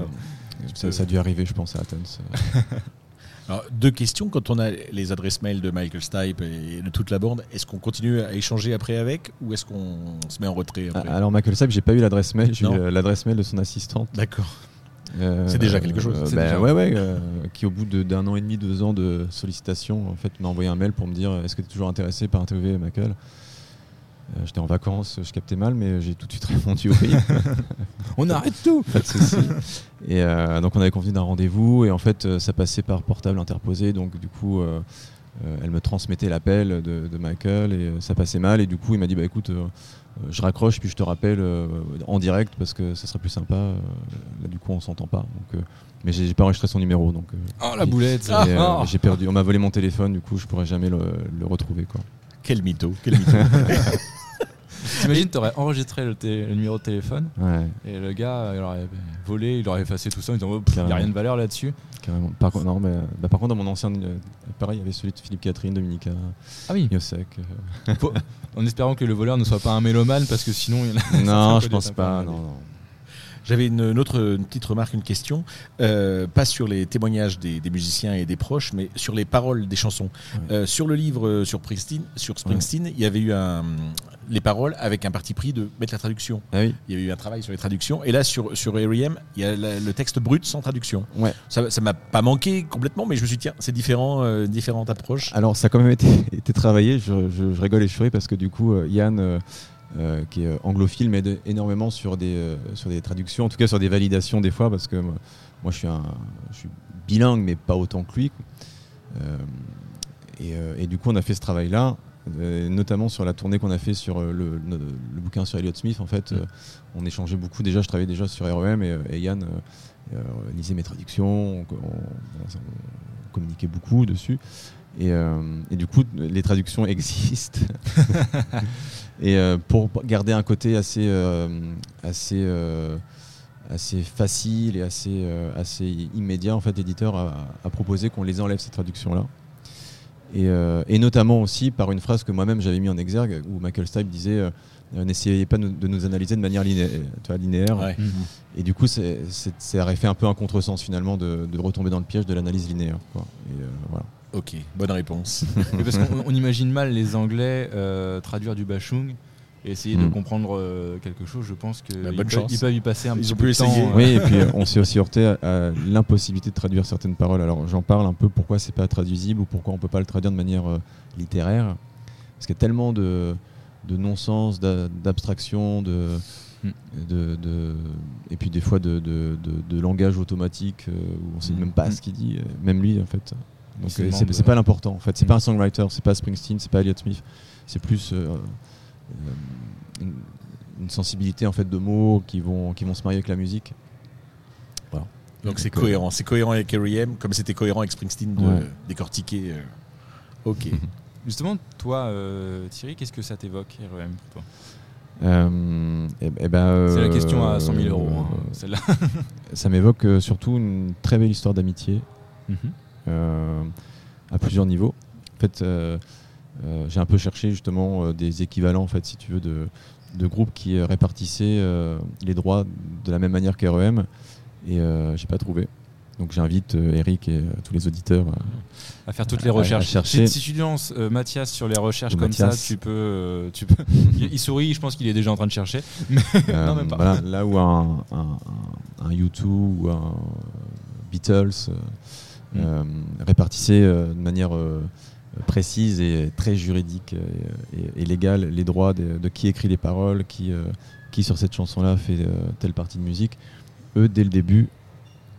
ça, ça a dû arriver, je pense, à Athens. Alors, deux questions. Quand on a les adresses mail de Michael Stipe et de toute la bande, est-ce qu'on continue à échanger après avec ou est-ce qu'on se met en retrait Ah, après Alors Michael Sapp, j'ai pas eu l'adresse mail, j'ai eu euh, l'adresse mail de son assistante. D'accord. Euh, C'est déjà quelque chose. euh, bah, déjà- ouais, ouais, euh, qui au bout d'un an et demi, deux ans de sollicitation, en fait, m'a envoyé un mail pour me dire est-ce que tu es toujours intéressé par interviewer Michael? Euh, J'étais en vacances, je captais mal, mais j'ai tout de suite répondu oui. On arrête tout pas de souci. Et euh, donc on avait convenu d'un rendez-vous et en fait euh, ça passait par portable interposé, donc du coup euh, elle me transmettait l'appel de, de Michael et ça passait mal et du coup il m'a dit bah écoute je raccroche puis je te rappelle en direct parce que ça serait plus sympa. Là du coup on s'entend pas. Donc, mais j'ai pas enregistré son numéro donc Oh la boulette et, Ah. j'ai perdu. On m'a volé mon téléphone du coup je pourrais jamais le, le retrouver quoi. Quel mytho. Quel mytho. T'imagines, t'aurais enregistré le, numéro de téléphone Ouais, et le gars, il aurait volé, il aurait effacé tout ça en disant oh, il n'y a rien de valeur là-dessus. carrément. Par, contre- non, mais, euh, bah, par contre dans mon ancien euh, pareil il y avait celui de Philippe Catherine, Dominica, Ah oui euh, En espérant que le voleur ne soit pas un mélomane parce que sinon il y en a- non, je pense pas. emmerdé. Non, non. J'avais une, une autre une petite remarque, une question, euh, pas sur les témoignages des, des musiciens et des proches, mais sur les paroles des chansons. Ouais. Euh, sur le livre euh, sur Springsteen, sur Springsteen, il y avait eu un, les paroles avec un parti pris de mettre la traduction. Ah oui. Il y a eu un travail sur les traductions. Et là, sur, sur R.E.M., il y a la- le texte brut sans traduction. Ouais. Ça ça m'a pas manqué complètement, mais je me suis dit, tiens, c'est différent, euh, différente approche. Alors ça a quand même été, été travaillé, je, je- je rigole et je souris parce que du coup Yann, euh, euh, qui est anglophile, m'aide énormément sur des, euh, sur des traductions, en tout cas sur des validations des fois, parce que moi, moi, je, suis un, je suis bilingue mais pas autant que lui. Euh, et, euh, et du coup on a fait ce travail-là, euh, notamment sur la tournée qu'on a fait sur euh, le, le- le bouquin sur Elliott Smith. En fait, euh, on échangeait beaucoup. Déjà, je travaillais déjà sur REM et, euh, et Yann euh, euh, lisait mes traductions, on, on- on communiquait beaucoup dessus. Et, euh, et du coup, les traductions existent. et euh, pour garder un côté assez, euh, assez, euh, assez facile et assez, euh, assez immédiat, en fait, l'éditeur a, a proposé qu'on les enlève ces traductions-là. Et, euh, et notamment aussi par une phrase que moi-même j'avais mis en exergue où Michael Stipe disait N'essayez pas de nous analyser de manière liné- tu vois, linéaire. Ouais. Et du coup, c'est- c'est- ça aurait fait un peu un contresens finalement de, de retomber dans le piège de l'analyse linéaire. quoi. Et, euh, voilà. Ok, bonne réponse. Parce qu'on on imagine mal les Anglais euh, traduire du bashung et essayer de Mm. comprendre euh, quelque chose. Je pense que Bah, peuvent- ils peuvent y passer un Ils petit ont peu pu de temps. essayer. euh, Oui, et puis on s'est aussi heurté à, à l'impossibilité de traduire certaines paroles. Alors j'en parle un peu pourquoi c'est pas traduisible ou pourquoi on peut pas le traduire de manière euh, littéraire. Parce qu'il y a tellement de, de non-sens, d'a- d'abstraction, de, Mm. de, de- et puis des fois de, de- de- de langage automatique euh, où on sait Mm. même pas ce qu'il dit, même lui en fait. Donc c'est euh, pas l'important en fait. C'est Mm. pas un songwriter, c'est pas Springsteen, c'est pas Elliott Smith. C'est plus euh, euh, une, une sensibilité en fait de mots qui vont qui vont se marier avec la musique. Donc c'est cohérent. C'est cohérent avec R.E.M., comme c'était cohérent avec Springsteen de Ouais. décortiquer. euh, Ok. Justement, toi, euh, Thierry, qu'est-ce que ça t'évoque, REM, pour toi? Euh, eh- eh ben, C'est la question à 100 000 euros, hein, celle-là. Ça m'évoque euh, surtout une très belle histoire d'amitié Mhm. À plusieurs niveaux. En fait, euh, euh, j'ai un peu cherché justement euh, des équivalents, en fait, si tu veux, de, de groupes qui euh, répartissaient euh, les droits de la même manière qu'REM, et euh, j'ai pas trouvé. Donc j'invite euh, Eric et euh, tous les auditeurs. euh, à faire toutes les recherches. Si, si tu lances euh, Mathias sur les recherches Ou comme Mathias. ça, tu peux, euh, tu peux. il, sourit, je pense qu'il est déjà en train de chercher. Euh, Non, même pas. voilà, là où un, un, un- un U2 ou un Beatles euh, Mm. euh, de manière euh, précise et très juridique et, et légale les droits de, de qui écrit les paroles, qui, euh, qui sur cette chanson-là fait euh, telle partie de musique. Eux, dès le début,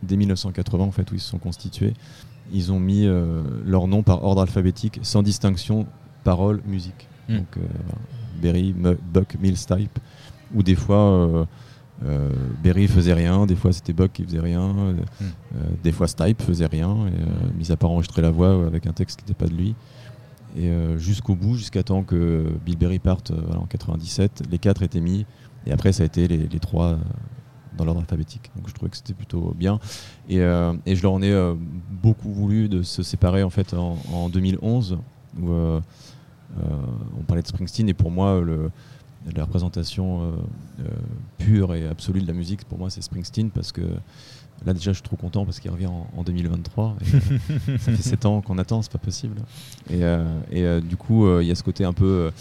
dès 1980 en fait, où ils se sont constitués, ils ont mis euh, leur nom par ordre alphabétique, sans distinction parole, musique. Mm. Donc. Berry, Buck, Mills, Type, ou des fois euh, Berry faisait rien, des fois c'était Buck qui faisait rien, euh, euh, des fois Stipe faisait rien, et, mis à part enregistrer la voix avec un texte qui n'était pas de lui. Et jusqu'au bout, jusqu'à temps que Bill Berry parte voilà, en 97, les quatre étaient mis, et après ça a été les, les trois dans l'ordre alphabétique. Donc je trouvais que c'était plutôt bien. Et, et je leur en ai beaucoup voulu de se séparer en fait en, en 2011, où on parlait de Springsteen, et pour moi, le, la représentation euh, euh, pure et absolue de la musique, pour moi, c'est Springsteen, parce que là déjà, je suis trop content parce qu'il revient en, en 2023. et, euh, ça fait 7 ans qu'on attend, c'est pas possible. Et, euh, et, euh, du coup, euh, il y a ce côté un peu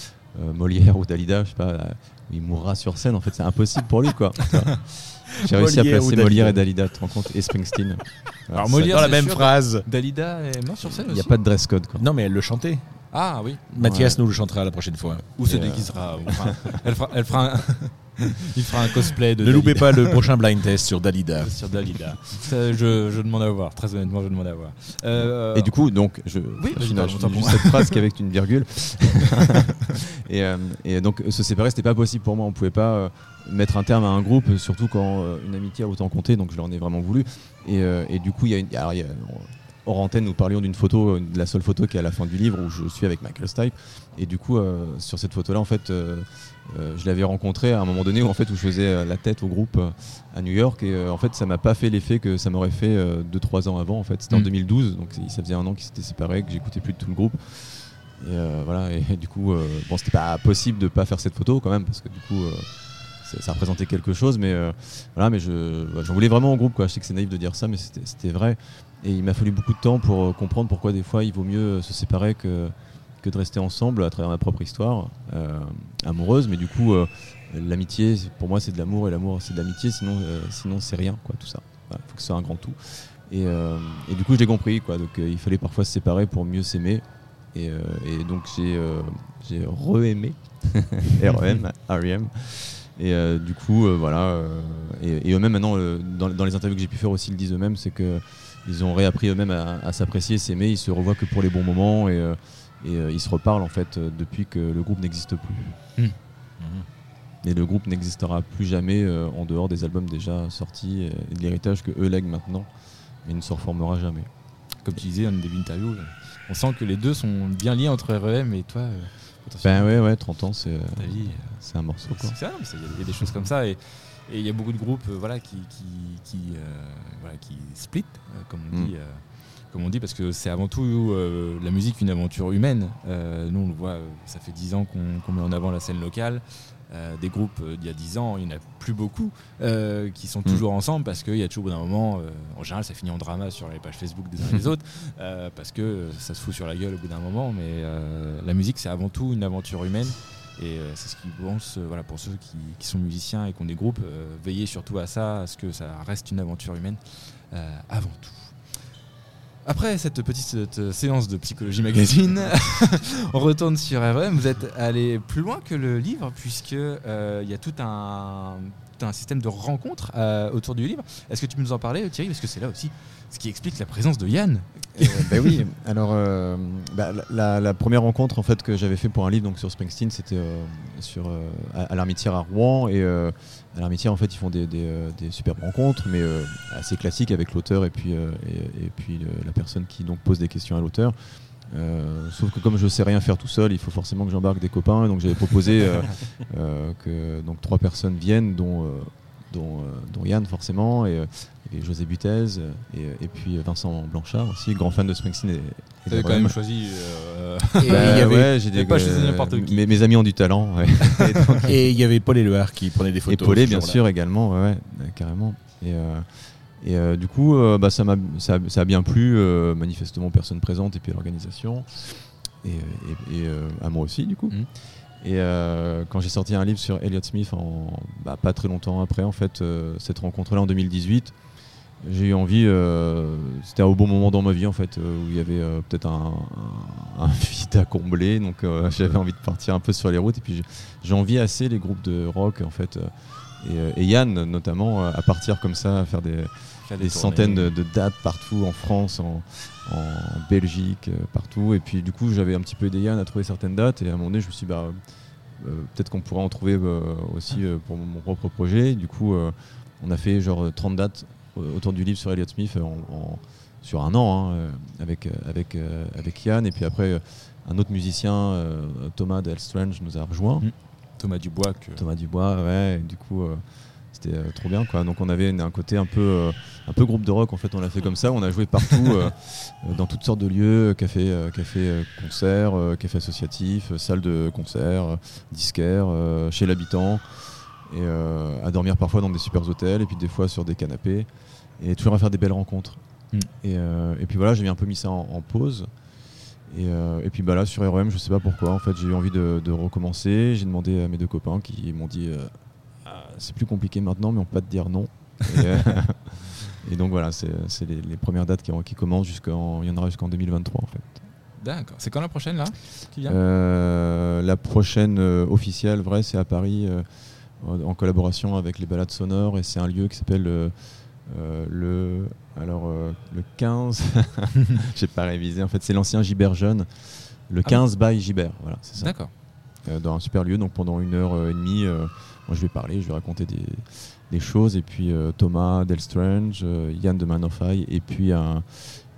euh, Molière ou Dalida, je sais pas, là, où il mourra sur scène. En fait, c'est impossible pour lui, quoi. J'ai réussi à placer. Molière et Dalida, tu te rends compte, et Springsteen. Alors, Molière, Dans la même sûr, phrase. Dalida est mort sur scène il n'y a pas de dress code, quoi. Non, mais elle le chantait. Ah oui. Mathias nous le chantera la prochaine fois. Ou se euh, déguisera. enfin, elle fera, elle fera un, il fera un cosplay de Ne loupez pas le prochain blind test sur Dalida. Sur Dalida. Ça, je, je demande à voir. Très honnêtement, je demande à voir. Euh, Et du coup, donc, je, Oui, je finis cette phrase qui avec une virgule. et, euh, et donc, se séparer, c'était pas possible pour moi. On pouvait pas euh, mettre un terme à un groupe, surtout quand euh, une amitié a autant compté. Donc, je leur en ai vraiment voulu. Et, euh, et du coup, il y a une. Alors, il y a- hors antenne, nous parlions d'une photo, euh, de la seule photo qui est à la fin du livre où je suis avec Michael Stipe. Et du coup, euh, sur cette photo-là, en fait, euh, euh, je l'avais rencontré à un moment donné où, en fait, où je faisais la tête au groupe à New York. Et en fait, ça m'a pas fait l'effet que ça m'aurait fait 2-3 ans avant. En fait, c'était en Mm. 2012, donc ça faisait un an qu'ils s'étaient séparés, que j'écoutais plus de tout le groupe. Et voilà, et, du coup, bon, c'était pas possible de pas faire cette photo quand même, parce que du coup, ça, représentait quelque chose, mais euh, voilà, mais je, ouais, j'en voulais vraiment au groupe, quoi. Je sais que c'est naïf de dire ça, mais c'était vrai. Et il m'a fallu beaucoup de temps pour euh, comprendre pourquoi des fois il vaut mieux euh, se séparer que, que de rester ensemble à travers ma propre histoire euh, amoureuse. Mais du coup, euh, l'amitié, pour moi, c'est de l'amour et l'amour, c'est de l'amitié. Sinon, euh, sinon c'est rien, quoi, tout ça. Il faut que ce soit un grand tout. Et, et du coup, je l'ai compris, quoi. Donc, il fallait parfois se séparer pour mieux s'aimer. Et, et donc, j'ai j'ai re-aimé R-E-M, R-E-M. Et euh, du coup, euh, voilà. euh, et, et eux-mêmes, maintenant, dans, dans les interviews que j'ai pu faire aussi, ils le disent eux-mêmes, c'est que ils ont réappris eux-mêmes à, à s'apprécier, s'aimer. Ils se revoient que pour les bons moments et, euh, et euh, ils se reparlent en fait euh, depuis que le groupe n'existe plus. Hmm. Et le groupe n'existera plus jamais en dehors des albums déjà sortis et, de l'héritage que eux lèguent maintenant. Mais il ne se reformera jamais. Comme tu disais une début d'interview, on sent que les deux sont bien liés entre REM et toi. Ben ouais, ouais, 30 ans, c'est euh, c'est un morceau il y a- il y, a des choses comme ça et et il y a beaucoup de groupes euh, voilà, qui, qui, qui, euh, voilà, qui split, euh, comme, on Mm. dit, comme on dit, parce que c'est avant tout la musique une aventure humaine. Nous, on le voit, ça fait 10 ans qu'on met en avant la scène locale. Euh, des groupes euh, d'il y a 10 ans, il n'y en a plus beaucoup euh, qui sont toujours ensemble parce qu'il y a toujours au bout d'un moment, en général ça finit en drama sur les pages Facebook des uns et des autres, parce que ça se fout sur la gueule au bout d'un moment, mais la musique c'est avant tout une aventure humaine et euh, c'est ce qu'ils pensent, euh, voilà, pour ceux qui, sont musiciens et qui ont des groupes, euh, veillez surtout à ça, à ce que ça reste une aventure humaine avant tout. Après cette petite séance de psychologie magazine, on retourne sur REM. Vous êtes allé plus loin que le livre puisque il y a tout un, système de rencontres autour du livre. Est-ce que tu peux nous en parler, Thierry, parce que c'est là aussi ce qui explique la présence de Yann. ben oui, alors euh, bah, la, première rencontre en fait que j'avais fait pour un livre donc sur Springsteen, c'était euh, sur euh, à, l'Armitière à Rouen et euh, à l'Armitière en fait ils font des, euh, superbes rencontres mais euh, assez classiques avec l'auteur et puis euh, et, puis euh, la personne qui donc pose des questions à l'auteur. Euh, sauf que comme je sais rien faire tout seul, il faut forcément que j'embarque des copains. Donc j'avais proposé euh, euh, que donc trois personnes viennent, dont euh, dont, euh, dont Yann forcément et, euh, et José Butez euh, et, et puis Vincent Blanchard aussi, grand fan de Springsteen et, et Vous avez de quand même choisi. euh, Et il y Bah, avait- ouais, j'ai des pas choisi n'importe qui. Mes, mes amis ont du talent. ouais. Et Et il y avait Paul Éluard qui prenait des et photos. Paulet, ce bien sûr, également, ouais, ouais, carrément. Et, euh, et euh, du coup, euh, bah, ça, m'a, ça, a- ça a bien plu, euh, manifestement, personne présente et puis à l'organisation. Et, et- et, à moi aussi, du coup. Mhm. Et euh, quand j'ai sorti un livre sur Elliott Smith, en, bah, pas très longtemps après, en fait, euh, cette rencontre-là en 2018, j'ai eu envie, euh, c'était au bon moment dans ma vie en fait, où il y avait peut-être un, un, un vide à combler, donc j'avais envie de partir un peu sur les routes, et puis j'ai- envie assez les groupes de rock en fait, et, et Yann notamment, à partir comme ça, à faire des, faire des tournées. centaines de, de dates partout en France, en, en Belgique, partout, et puis du coup j'avais un petit peu aidé Yann à trouver certaines dates, et à un moment donné je me suis dit, bah, peut-être qu'on pourrait en trouver euh, aussi euh, pour mon propre projet, du coup euh, on a fait genre 30 dates euh, autour du livre sur Elliott Smith euh, en- en- sur un an hein, euh, avec, euh, avec, euh, avec Yann. Et puis après, euh, un autre musicien, euh, Thomas Delstrange, nous a rejoint. Mm. Thomas Dubois que Thomas Dubois, ouais. et du coup, euh, c'était euh, trop bien. Quoi. Donc on avait une- un côté un peu, euh, un peu groupe de rock. En fait, on l'a fait comme ça. On a joué partout, euh, dans toutes sortes de lieux, café, café concert, café associatif, salle de concert, disquaire, chez l'habitant. Et à dormir parfois dans des super hôtels, et puis des fois sur des canapés. Et toujours à faire des belles rencontres. Mm. Et, et puis voilà, j'ai un peu mis ça en, en pause. Et, euh, et puis bah là sur REM, je sais pas pourquoi, en fait j'ai eu envie de, de recommencer. J'ai demandé à mes deux copains qui m'ont dit euh, c'est plus compliqué maintenant, mais on peut pas te dire non. Et, euh, et donc voilà, c'est les, les premières dates qui, qui commencent jusqu'en, il y en aura jusqu'en 2023 en fait. D'accord. C'est quand la prochaine là qui vient? Euh, la prochaine euh, officielle, vraie, c'est à Paris, euh, en collaboration avec les balades sonores, et c'est un lieu qui s'appelle le, alors le 15. J'ai pas révisé. En fait, c'est l'ancien Gibert jeune. Le Ah 15 by Gibert, voilà, c'est ça. D'accord. Dans un super lieu. Donc pendant une heure et demie, moi je vais parler, je vais raconter des, des choses. Et puis euh, Thomas Delstrange, euh, Yann de Man of et puis un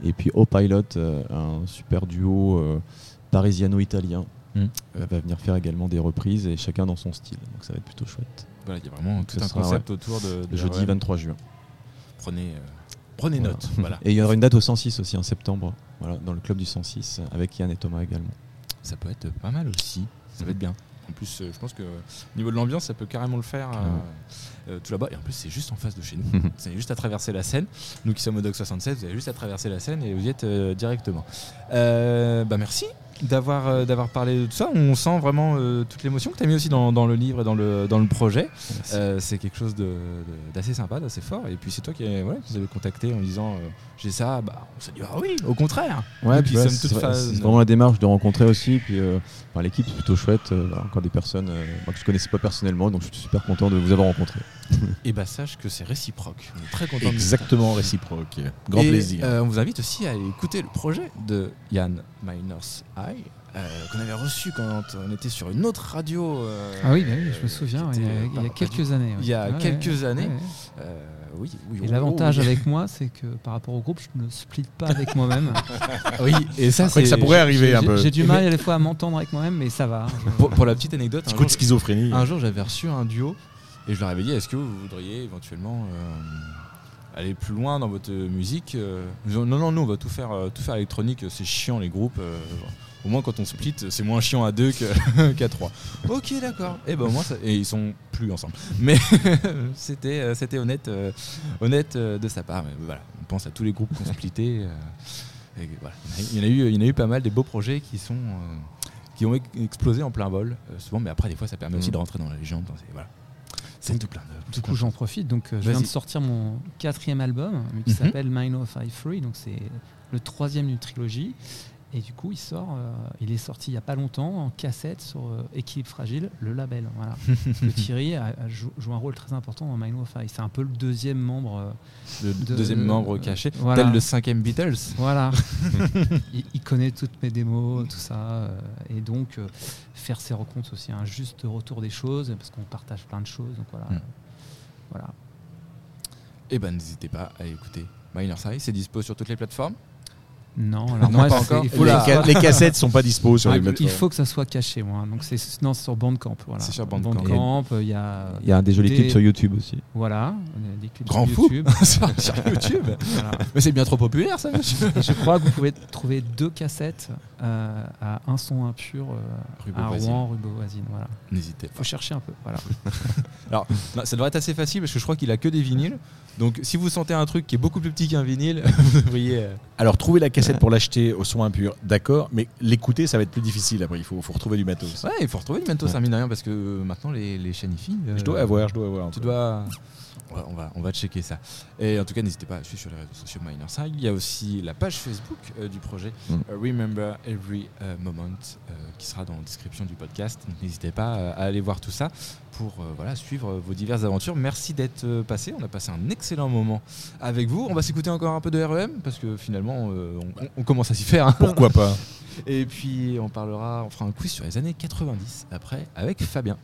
et puis O Pilot, euh, un super duo euh, parisiano-italien, Mm. euh, va venir faire également des reprises et chacun dans son style. Donc ça va être plutôt chouette. Voilà, il y a vraiment tout un concept autour de, jeudi REM. 23 juin. Prenez, prenez Voilà. note. Voilà. Et il y aura une date au 106 aussi en septembre, voilà, dans le club du 106 avec Yann et Thomas également. Ça peut être pas mal aussi. Ça va être bien. En plus, euh, je pense que au niveau de l'ambiance, ça peut carrément le faire euh, euh, tout là-bas. Et en plus, c'est juste en face de chez nous. c'est juste à traverser la Seine. Nous qui sommes au Doc 76, vous avez juste à traverser la Seine et vous y êtes directement. Bah merci, d'avoir euh, d'avoir parlé de tout ça. On sent vraiment euh, toute l'émotion que tu as mis aussi dans, dans le livre et dans le, dans le projet. Euh, c'est quelque chose de- de- d'assez sympa, d'assez fort. Et puis c'est toi qui, voilà, nous avez contacté en disant euh, j'ai ça, bah, on s'est dit ah oui, au contraire. Ouais, puis sommes c'est vrai- c'est vraiment la démarche de rencontrer aussi. Puis euh, l'équipe est plutôt chouette. euh, encore des personnes euh, moi, que je connaissais pas personnellement, donc je suis super content de vous avoir rencontré. Et bah sache que c'est réciproque. On est très content de Exactement réciproque. Grand Et, plaisir. euh, on vous invite aussi à écouter le projet de Yann Miners Euh, qu'on avait reçu quand on était sur une autre radio. euh, Ah oui, bah oui, je euh, me souviens, qui il y a, était il y a pas- quelques années. Il y a ouais. Quelques ouais, années. ouais. euh, oui, oui. Et oh, l'avantage oui. avec moi, c'est que par rapport au groupe, je ne split pas avec moi-même. Oui, et ça, C'est vrai que ça pourrait arriver un J'ai- peu. J'ai du mal des fois à m'entendre avec moi-même, mais ça va. Je- Pour, pour la petite anecdote, Petit un coup de jour, schizophrénie. un jour, j'avais reçu un duo et je leur avais dit est-ce que vous voudriez éventuellement euh, aller plus loin dans votre musique euh, ils ont Non, non, nous on va tout faire, euh, tout faire électronique, c'est chiant les groupes. euh, au moins quand on split, c'est moins chiant à deux qu'à trois. Ok, d'accord. Et ben moi, ça- et ils sont plus ensemble. Mais c'était, euh, c'était honnête, euh, honnête euh, de sa part. Mais voilà, on pense à tous les groupes qu'on splitté. euh, et voilà. Il y en a eu, il y en a eu pas mal des beaux projets qui sont, euh, qui ont ex- explosé en plein vol, souvent. Mais après, des fois, ça permet aussi de rentrer dans la légende. dans ces- voilà. C'est tout plein de. Du coup, j'en profite. Donc, je viens de sortir mon quatrième album, qui Mhm. s'appelle Mine of I Free. Donc, c'est le troisième d'une trilogie. Et du coup, il sort. euh, il est sorti il y a pas longtemps en cassette sur euh, Équilibre Fragile, le label. Voilà. Que Thierry a, a jou- joue un rôle très important dans I. C'est un peu le deuxième membre. euh, Le de- deuxième membre caché, voilà. tel le cinquième Beatles. Voilà. il, il connaît toutes mes démos, tout ça. euh, et donc, euh, faire ses rencontres aussi, un juste retour des choses, parce qu'on partage plein de choses. Donc voilà. Mm. voilà. Et ben n'hésitez pas à écouter Minor High, c'est dispo sur toutes les plateformes. Non, alors Non, moi, pas c'est- encore. il faut, les, ca- les cassettes sont pas dispo sur Ah, les il plateformes. faut que ça soit caché, moi. Donc c'est non, c'est sur Bandcamp. Voilà. C'est sur Bandcamp. Bandcamp, il y a, Il y a des jolis Des- clips sur YouTube aussi. voilà, des clips Grand sur fou. YouTube. sur sur YouTube. Voilà. Mais c'est bien trop populaire ça, monsieur. Et je crois que vous pouvez trouver deux cassettes euh, à un son impur euh, à. Rouen, rue Beauvoisine. Voilà. N'hésitez Faut chercher un peu. Voilà. Non, ça devrait être assez facile parce que je crois qu'il a que des vinyles. Donc si vous sentez un truc qui est beaucoup plus petit qu'un vinyle, vous devriez. euh, Alors, trouver la cassette pour l'acheter au son impur, d'accord, mais l'écouter, ça va être plus difficile après. Il faut, faut retrouver du matos. Ouais, il faut retrouver du matos, ça mine de rien, parce que euh, maintenant les, les chaînes IFI. euh, Je dois avoir, je dois avoir. Tu dois. Ouais, on, va, on va checker ça. Et en tout cas, n'hésitez pas à suivre sur les réseaux sociaux Minor Side. Il y a aussi la page Facebook euh, du projet Mm. euh, Remember Every euh, Moment euh, qui sera dans la description du podcast. Donc n'hésitez pas à aller voir tout ça pour voilà, suivre vos diverses aventures. Merci d'être passé. On a passé un excellent moment avec vous. On va s'écouter encore un peu de REM parce que finalement, on commence à s'y faire. hein. Pourquoi pas? Et puis on parlera, on fera un quiz sur les années 90 après avec Fabien.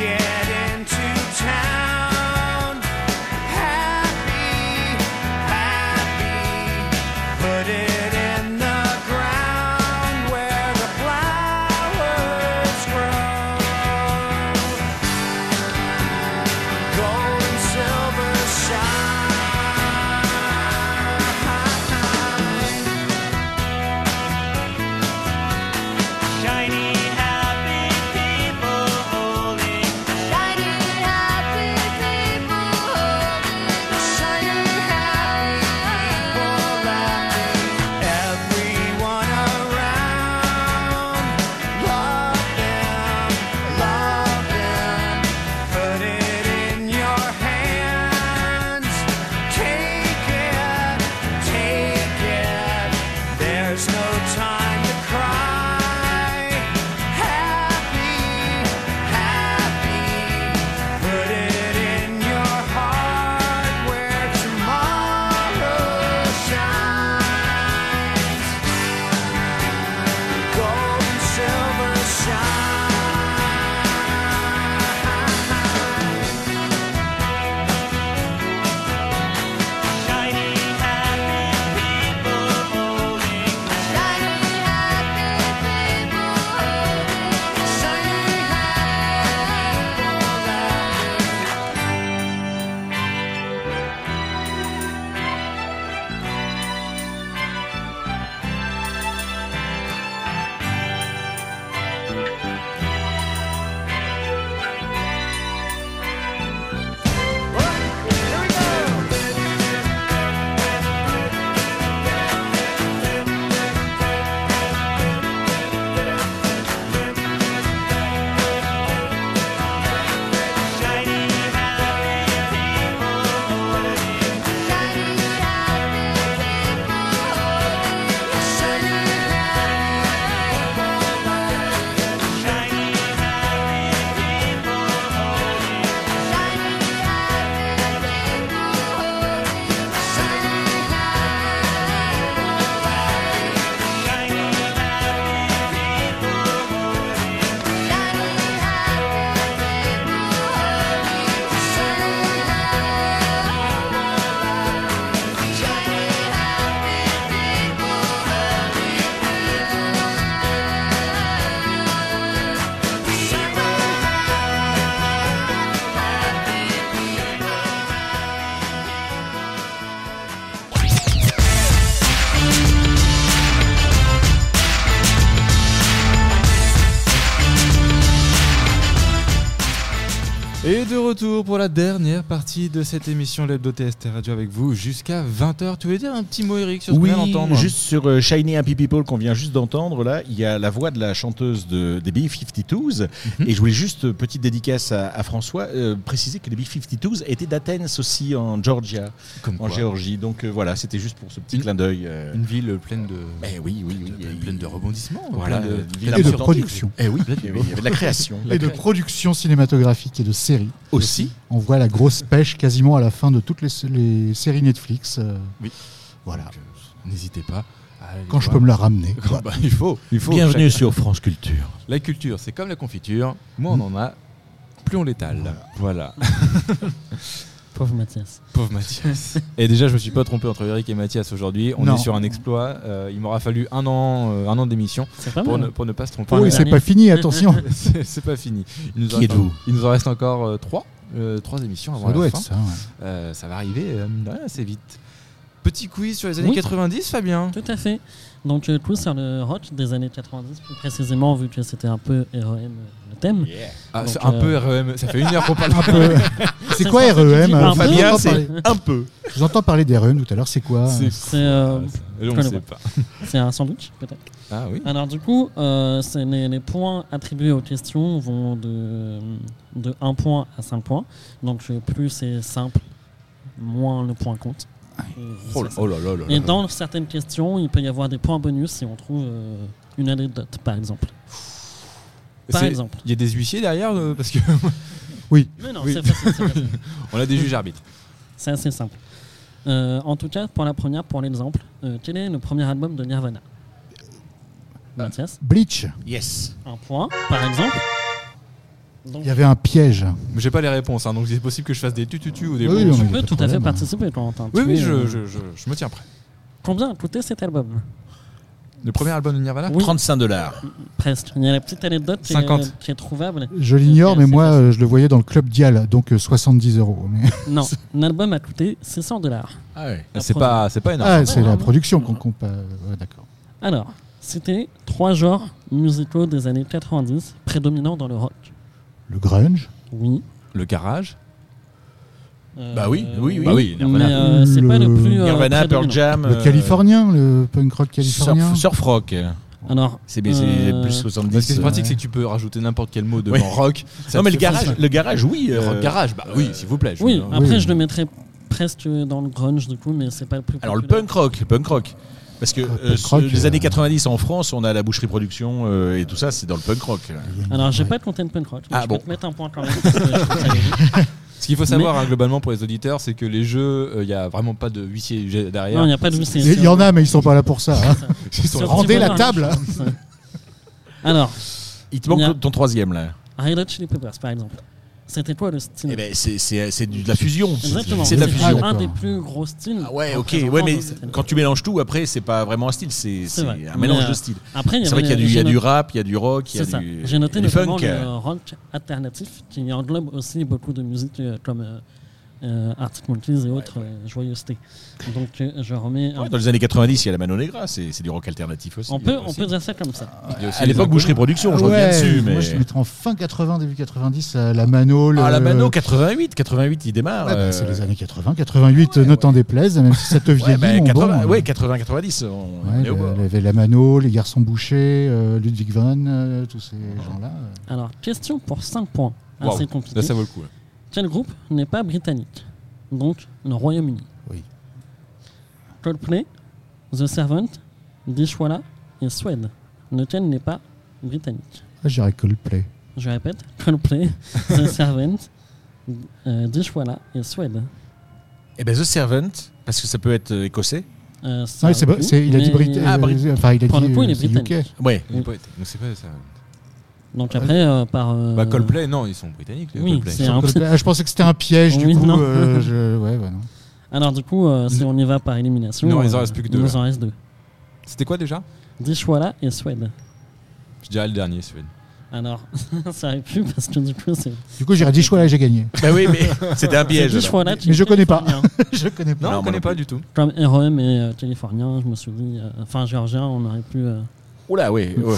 Yeah. Retour pour la dernière partie de cette émission l'Hebdo TST Radio avec vous jusqu'à 20h. Tu voulais dire un petit mot Eric sur ce qu'on Oui, vient d'entendre juste sur euh, Shiny Happy People qu'on vient juste d'entendre, là, il y a la voix de la chanteuse de, des B-52s. Mhm. Et je voulais juste, euh, petite dédicace à, à François, euh, préciser que les B-52s étaient d'Athens aussi en Georgia, Comme en quoi, Géorgie. Donc euh, voilà, c'était juste pour ce petit Une- clin d'œil. euh. Une ville pleine de, Eh oui, oui, de- pleine de rebondissements. Voilà, pleine de- ville Et de production. Eh oui, de la création. Et de production cinématographique et de séries. Aussi. On voit la grosse pêche quasiment à la fin de toutes les, les séries Netflix. euh, Oui. Voilà. Euh, N'hésitez pas. Quand je voir. peux me la ramener. Ah bah, il faut, il faut. Bienvenue Chaque- sur France Culture. La culture, c'est comme la confiture. Moins on en a, plus on l'étale. Voilà. Pauvre Mathias. Pauvre Mathias. Et déjà, je me suis pas trompé entre Eric et Mathias aujourd'hui. On Non. est sur un exploit. Euh, il m'aura fallu un an, euh, un an d'émission pour ne, pour ne pas se tromper. Oh, le c'est pas fini, attention. c'est pas fini. Il nous en Qui reste- êtes-vous Il nous en reste encore euh, trois, trois émissions avant Ça doit la être fin. ça. ouais. Euh, ça va arriver euh, assez vite. Petit quiz sur les années Oui. 90, Fabien. Tout à fait. Donc, euh, tout sur le rock des années 90, plus précisément, vu que c'était un peu REM euh, le thème. Ah, Donc, c'est un euh, peu REM. Ça fait une heure qu'on parle. Un peu. C'est Ça, quoi ça, REM un peu, Fabien, j'entends c'est parler- un peu. Je vous entends parler des REM tout à l'heure, c'est quoi C'est C'est euh, c'est un sandwich, peut-être. Ah oui. Alors, du coup, euh, c'est les, les points attribués aux questions vont de, de 1 point à 5 points. Donc, euh, plus c'est simple, moins le point compte. Et Oh là oh là là là Et dans certaines questions, il peut y avoir des points bonus si on trouve euh, une anecdote, par exemple. Par exemple. Il y a des huissiers derrière euh, parce que Mais non, Oui. c'est facile, c'est facile. on a des juges arbitres. C'est assez simple. Euh, en tout cas, pour la première, pour l'exemple, euh, quel est le premier album de Nirvana? Mathias, Bleach. Yes. un point, par exemple. Donc, Il y avait un piège. Mais j'ai pas les réponses, hein, donc c'est possible que je fasse des tututu ou des Oui, non, tu peux tout à fait participer, Corentin. Oui, oui, je, euh, je, je, je me tiens prêt. Combien a coûté cet album? Le premier album de Nirvana? Oui. 35 dollars. Presque. Il y a la petite anecdote qui est, 50. qui est trouvable. Je l'ignore, mais moi, facile. euh, je le voyais dans le club Dial, donc euh, 70 euros. Mais... Non, l'album a coûté 600 dollars. Ah ouais. C'est pas, c'est pas énorme. Ah, c'est la production qu'on compte. Ouais, D'accord. Alors, c'était trois genres musicaux des années 90 prédominants dans le rock. Le grunge. Oui. Le garage. Euh, Bah oui, oui, oui. Bah oui, Nirvana. Mais euh, c'est pas le plus. euh, Nirvana, Pearl. Jam. Le euh, californien, le punk rock californien. Surf, surf rock. Alors, C'est bien, c'est Euh, plus 70. Mais ce qui est pratique, c'est que tu peux rajouter n'importe quel mot devant Ouais. rock. Ça Non, mais le garage, le garage, oui. Euh, rock garage, bah oui, euh, s'il vous plaît. je- oui, après, oui. je le mettrais presque dans le grunge, du coup, mais c'est pas le plus. Alors le punk rock, le punk rock. Parce que euh, rock, les euh, années 90 en France, on a la boucherie production euh, et tout ça, c'est dans le punk rock. Alors, j'ai Ouais. pas compté le punk rock. Ah je bon. peux te mettre un point quand même. Ce qu'il faut savoir hein, globalement pour les auditeurs, c'est que les jeux, il n'y a vraiment pas de huissier derrière. non, il n'y a pas de huissier. Il y en a, mais ils sont pas là pour ça. hein. Ils sont- Rendez la table. Alors, Il te manque a- ton troisième là. Red Hot Chili Peppers, par exemple. C'était quoi le style? Eh ben, c'est- du- de la fusion. Exactement. C'est de la fusion. Un des plus gros styles. Ah ouais, ok. Ouais, mais de quand tu mélanges tout, après, c'est pas vraiment un style, c'est un mélange Mais, euh, de styles. Après, C'est vrai qu'il y a du, il y a du rap, il y a du rock, il y a ça. du, J'ai noté notamment funk. le rock alternatif qui englobe aussi beaucoup de musique euh, comme euh, Arctic Monkeys et autres euh, joyeusetés. Donc euh, je remets. un- Ouais, dans les années 90, il y a la Mano Negra, c'est c'est du rock alternatif aussi. on peut, euh, on peut dire ça comme ça. Il y a aussi À l'époque, boucherie production, je Ouais, reviens dessus. Mais... Moi, je mettrais en fin 80, début 90, euh, la Mano. Le... Ah, la Mano, 88, 88, il démarre. Ouais, bah, euh, c'est les années 80, 88, ouais, ne t'en déplaise, même si ça te Ouais, vieillit. bah, mon 80, bon. ouais, 80, 90. On, Ouais, on est au le- bord. il y avait la Mano, les garçons bouchés, euh, Ludwig van, euh, tous ces gens-là. euh. Alors, question pour 5 points. Waouh, Assez compliqué. Là, ça vaut le coup. ouais. Quel groupe n'est pas britannique Donc, le Royaume-Uni. Oui. Coldplay, The Servant, Dishwalla et Suède. Lequel n'est pas britannique Ah, J'irais Coldplay. Je répète, Coldplay, The Servant, euh, Dishwalla et Suède. Eh ben, The Servant, parce que ça peut être euh, écossais. Euh, ça Non, c'est il a dit mais- Brit- Ah, euh, Brit- enfin, il a Pour dit le coup, il euh, est c'est britannique. Oui. Donc c'est pas ça. Donc après, euh, par... euh, Bah Coldplay, non, ils sont britanniques. les Oui, Coldplay. c'est un- Coldplay. Ah, je pensais que c'était un piège, du Oui, coup. non. euh, je- ouais, ouais, non. Alors du coup, euh, si on y va par élimination... Non, il en euh, reste plus que deux, Il là. nous en reste deux. C'était quoi déjà? Dishwalla et Suède. Je dirais le dernier, Suède. Alors, ça aurait pu parce que du coup, c'est... Du coup, j'irais Dishwalla et j'ai gagné. Bah oui, mais c'était un piège. Alors. Dishwalla, Mais je connais pas. californien. je connais pas. Non, Non, on moi connaît non pas plus. du tout. Comme REM et euh, californien, je me suis dit... euh, Enfin, géorgien, on aurait pu... euh, Oula, oui. ouais.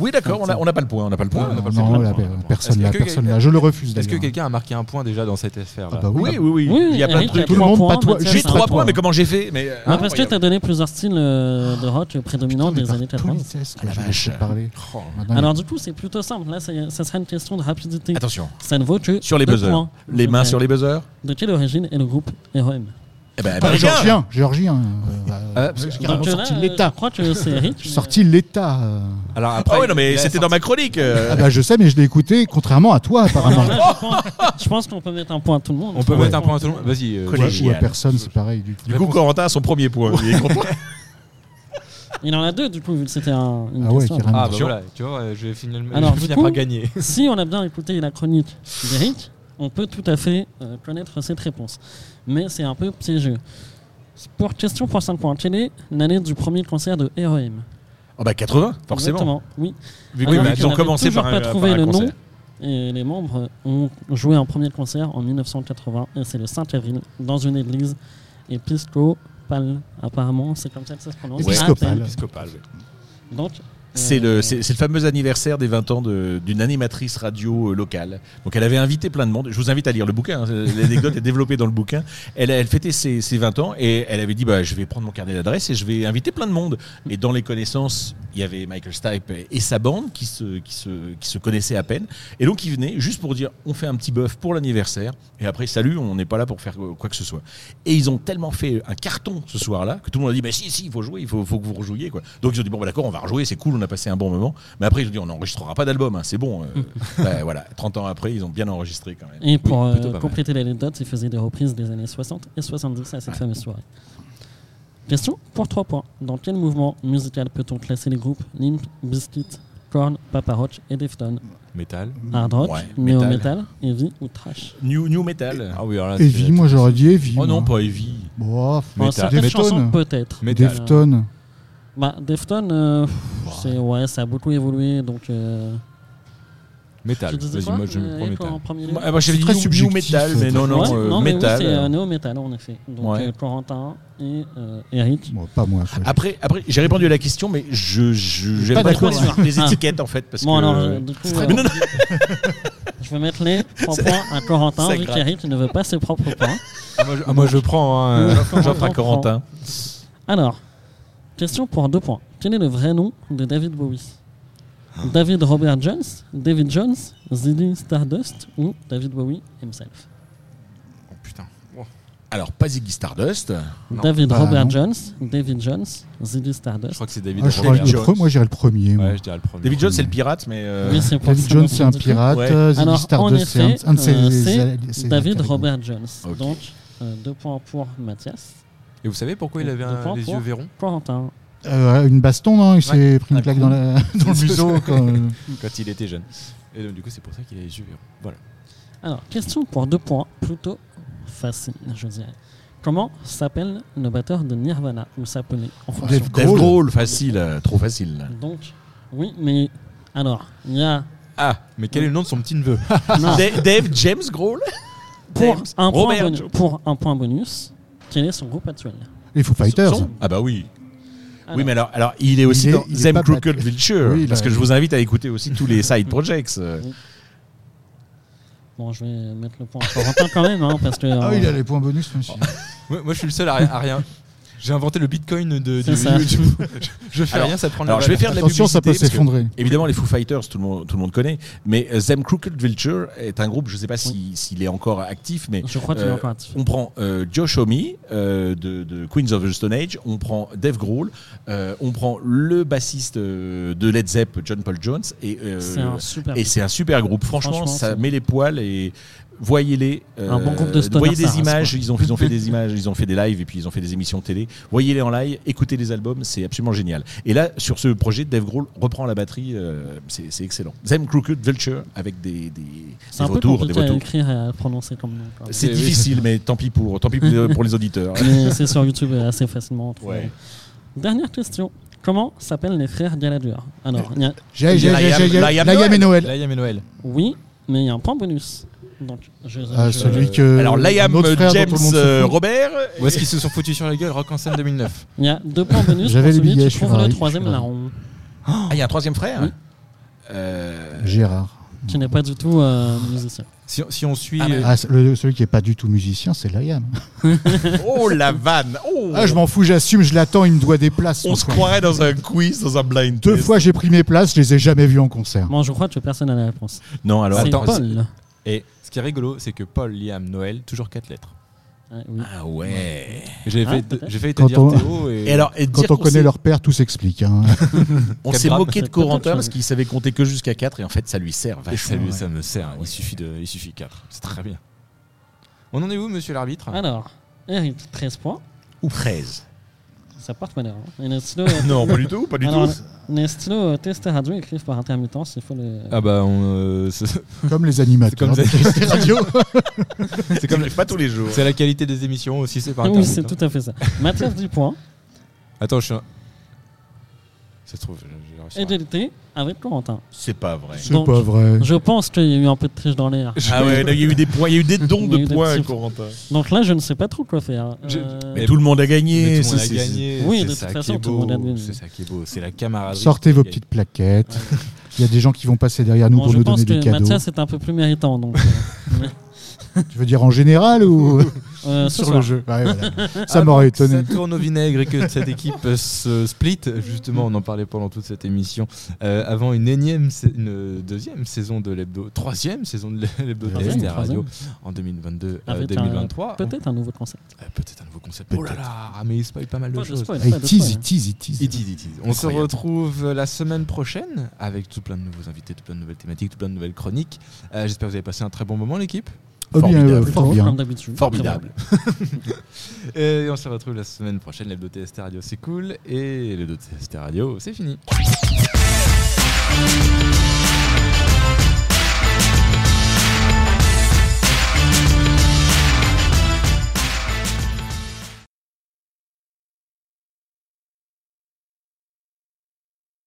Oui, d'accord, on a- on n'a pas le point, on n'a pas le point. On n'a pas le Non, point. personne là, personne là. Je le refuse Est-ce que d'ailleurs. quelqu'un a marqué un point déjà dans cette affaire Ah bah oui. Oui, oui, oui. Oui, Il y a plein de Eric, trucs. t'as Tout le trois monde, points, pas toi. Mathias, J'ai un trois point. points, mais comment j'ai fait mais, euh, Ah, parce que incroyable. tu as donné plusieurs styles euh, de rock prédominants des années 80. politesse, Ah, la je vache. vais parler. Oh. Maintenant, Alors, du coup, c'est plutôt simple. Là, ça, ça sera une question de rapidité. Attention, Ça ne vaut que sur les deux buzzers. points. Les mains sur les buzzers De quelle origine est le groupe REM Eh ben, Pas américain. géorgien, géorgien. euh, bah, Ah, Donc, euh, sorti l'État. Je crois que c'est Eric. Sorti l'État. euh. Alors après, Ah ouais, non, mais c'était sorti- dans ma chronique. euh. Ah bah je sais, mais je l'ai écouté contrairement à toi apparemment. Là, je pense- qu'on peut mettre un point à tout le monde. On peut Ouais. mettre un point à tout le monde. Vas-y. euh. Ou à Collégial. personne, c'est pareil du coup, Corentin a son premier point. Il est content. Il en a deux, du coup, vu que c'était un, une Ah ouais, question. carrément. Ah bah voilà, tu vois, euh, je vais finalement, Alors, je du coup- par gagner. Si on a bien écouté la chronique d'Eric, on peut tout à fait euh, connaître cette réponse. Mais c'est un peu piégeux. Pour question pour 5 points, quelle est l'année du premier concert de REM Oh bah 80, forcément. Exactement, oui. Vu Alors, que vu ils ont commencé toujours par pas un, trouvé par un le nom. Et les membres ont joué un premier concert en 1980, et c'est le 5 avril, dans une église épiscopale. Apparemment, c'est comme ça que ça se prononce. Épiscopale. Ah, Épiscopal. ouais. Donc, C'est euh, le, c'est le fameux anniversaire des 20 ans d'une animatrice radio euh, locale. Donc elle avait invité plein de monde. Je vous invite à lire le bouquin. hein. L'anecdote est développée dans le bouquin. Elle, elle fêtait ses, ses 20 ans et elle avait dit bah, je vais prendre mon carnet d'adresse et je vais inviter plein de monde. Et dans les connaissances, il y avait Michael Stipe et sa bande qui se, qui, se, qui se connaissaient à peine. Et donc ils venaient juste pour dire on fait un petit bœuf pour l'anniversaire. Et après, salut, on n'est pas là pour faire quoi que ce soit. Et ils ont tellement fait un carton ce soir-là que tout le monde a dit bah, si, si, il faut jouer, il faut, faut que vous rejouiez. Quoi. Donc ils ont dit bon, bah, d'accord, on va rejouer, c'est cool, on a passé un bon moment. Mais après, ils ont dit on n'enregistrera pas d'album, hein, c'est bon. euh. Bah, voilà, 30 ans après, ils ont bien enregistré quand même. Et pour Oui, euh, compléter l'anecdote, il faisait des reprises des années 60 et 70 à cette fameuse soirée. Question pour 3 points. Dans quel mouvement musical peut-on classer les groupes Limp, Bizkit, Korn, Papa Roach et Deftones? Métal. Hard rock, Ouais, metal. metal, heavy ou trash? New, new Metal. Ah oui, alors là, Heavy, moi j'aurais dit Heavy. Oh non, pas Heavy. Bon, Bon, Metal. certaines Deftones. chansons peut-être. Metal. Bah, Deftones, euh, c'est- ouais, ça a beaucoup évolué donc. euh, disais Vas-y, moi je me euh, prends en premier lieu j'avais C'est dit très subjectif, Metal, mais non, non, Ouais, euh, non, mais Metal. oui, c'est euh, néo metal en effet. Donc Ouais. euh, Corentin et euh, Eric. Bon, pas moi. quoi. Après, après j'ai répondu à la question, mais je je j'aime Pas pas, trop d'accord. les, les Ah. étiquettes en fait parce Bon, que alors, euh, du coup, Mais euh, non, non. je vais mettre les 3 points à Corentin, vu qu'Eric ne veut pas ses propres points. Ah, moi, je, ah, moi, je prends. hein, euh, j'offre à. Corentin. Alors, question pour 2 points. Quel est le vrai nom de David Bowie? David Robert Jones, David Jones, Ziggy Stardust ou David Bowie himself? Oh putain. Oh. Alors pas Ziggy Stardust. Non. David Bah, Robert non. Jones, David Jones, Ziggy Je Stardust. crois que c'est David. Ah, je Robert. le pre- moi j'irais le premier. moi. Ouais, je dirais le premier. David Jones c'est le pirate, mais euh, Oui, c'est pour David ça Jones, c'est un dit que- pirate. Ouais. euh, Ziggy Alors, en Stardust, c'est effet, un, un de ses. euh, ses- c'est ses David. Robert Jones. Ok. Donc, euh, deux points pour Mathias. Et vous savez pourquoi il avait un- les yeux verrons Corentin. Euh, une baston, non Il s'est pris une Un claque dans, la- dans le museau. quand, euh, quand il était jeune. Et donc, du coup, c'est pour ça qu'il a les yeux verrons. Voilà. Alors, question pour deux points, plutôt facile, je dirais. Comment s'appelle le batteur de Nirvana? Ou s'appelait en fonction Dave Dave Grohl. Facile, euh, trop facile. Donc, oui, mais alors, il y a Ah, mais quel est le nom de son petit neveu? Dave James Grohl? pour, James un point Robert bonu- Jones. pour un point bonus. Quel est son groupe actuel Les Foo Fighters. Son- Ah bah oui. Alors, oui, mais alors, alors il est aussi est- dans il est Them Crooked. Vulture, Oui, parce que je vous invite à écouter aussi tous les side projects. euh. Bon, je vais mettre le point à Corentin quand même, hein, parce que. Ah euh, oui, il a les points bonus, monsieur. moi, moi, je suis le seul à rien. J'ai inventé le bitcoin de. Du- ça. du- je fais Alors- rien, ça prend Alors la je vais faire de la Attention, ça peut s'effondrer. Évidemment, les Foo Fighters, tout le monde, tout le monde connaît. Mais euh, Them Crooked Vulture est un groupe, je ne sais pas si- s'il est encore actif, mais Je crois qu'il est Euh, encore actif. on prend euh, Josh Homme euh, de, de Queens of the Stone Age, on prend Dave Grohl, euh, on prend le bassiste euh, de Led Zepp, John Paul Jones, et, euh, C'est un super. et c'est un super groupe. Franchement, Franchement, ça met les poils et voyez-les. euh, Un bon groupe de stoner, Voyez des images, quoi. ils ont, ils ont fait des images, ils ont fait des lives et puis ils ont fait des émissions télé. Voyez-les en live, écoutez les albums, c'est absolument génial. Et là, sur ce projet, Dave Grohl reprend la batterie, euh, c'est c'est excellent. Them Crooked Vulture avec des, des, C'est des un retours, compliqué à retours. écrire et à prononcer comme. C'est Oui, oui. difficile, mais tant pis pour, tant pis pour pour les auditeurs. C'est sur YouTube euh, assez facilement. Ouais. Dernière question. Comment s'appellent les frères Gallagher? Alors, il y a- et Noël. Mes Noël. oui, mais il y a un point bonus. Donc, je, Ah, je- celui que. Alors, Liam James euh. Robert. Où est-ce qu'ils se sont foutus sur la gueule Rock en scène 2009 Il y a deux points bonus J'avais les celui billets, qui je suis trouve le troisième larron. Ah, il y a un troisième frère Oui. Euh, Gérard. qui n'est pas du tout euh, musicien. Si, si on suit. Ah, c'est le- celui qui est pas du tout musicien, c'est Liam. Oh la vanne oh. Ah, je m'en fous, j'assume, je l'attends, il me doit des places. On se croirait dans un quiz, dans un blind Deux test. fois j'ai pris mes places, je les ai jamais vus en concert. Bon, je crois que personne n'a la réponse. Non, alors C'est attends, Paul. Et ce qui est rigolo, c'est que Paul, Liam, Noël, toujours quatre lettres. Oui. Ah ouais. J'ai Ah, fait, j'ai failli te Quand dire on- Théo et. Et alors, et Quand on connaît s'est- leur père, tout s'explique. hein. on s'est moqué de Corentin parce qu'il savait compter que jusqu'à 4 et en fait ça lui sert Et ça, lui- ouais. ça me sert, il suffit de, il suffit 4. C'est très bien. On en est où, monsieur l'arbitre? Alors, Eric, 13 points. Ou 13. Ça porte malheur. hein. Les Non, pas du tout, pas du alors, tout. les euh, test radio écrivent par intermittence. Il faut les. Ah bah, on, euh, c'est Comme les animateurs. C'est comme TST Radio. c'est comme pas tous les jours. c'est la qualité des émissions aussi, c'est par oui, internet. c'est tout à fait ça. Mathias 10 points. Attends, je suis. un- Ça se trouve, à- Égalité avec Corentin. C'est pas vrai. C'est Donc, pas vrai. Je pense qu'il y a eu un peu de triche dans l'air. Ah ouais, là, il y a eu des points, il y a eu des dons de points, Corentin. Donc là, je ne sais pas trop quoi faire. Je- Euh, Mais tout le monde a gagné. tout le monde a c'est- gagné. Oui, c'est de ça toute qui façon, est tout le monde a beau. gagné. C'est ça qui est beau. C'est la camaraderie. Sortez vos petites plaquettes. Il y a des gens qui vont passer derrière nous bon, pour je nous pense donner que des cadeaux. Mathias est un peu plus méritant. Donc, euh, Tu veux dire en général ou euh, sur soir. le jeu Ouais, voilà. Ça m'aurait Ça étonné. tourne au vinaigre et que cette équipe euh, se split. Justement, on en parlait pendant toute cette émission. Euh, avant une énième, une deuxième saison de l'hebdo, troisième saison de l'hebdo TST Radio en 2022, euh, Avec un- 2023. Peut-être un nouveau concept. Euh, Peut-être un nouveau concept. Oh là là, ah, mais il spoil pas mal de Pas de choses. Ah, de tease, tease, il tease. On se retrouve la semaine prochaine avec tout plein de nouveaux invités, tout plein de nouvelles thématiques, tout plein de nouvelles chroniques. Euh, J'espère que vous avez passé un très bon moment, l'équipe. Eh Formidable. Euh, Formidable. Bien. et on se retrouve la semaine prochaine. L'hebdo TST Radio, c'est cool. Et l'hebdo TST Radio, c'est fini.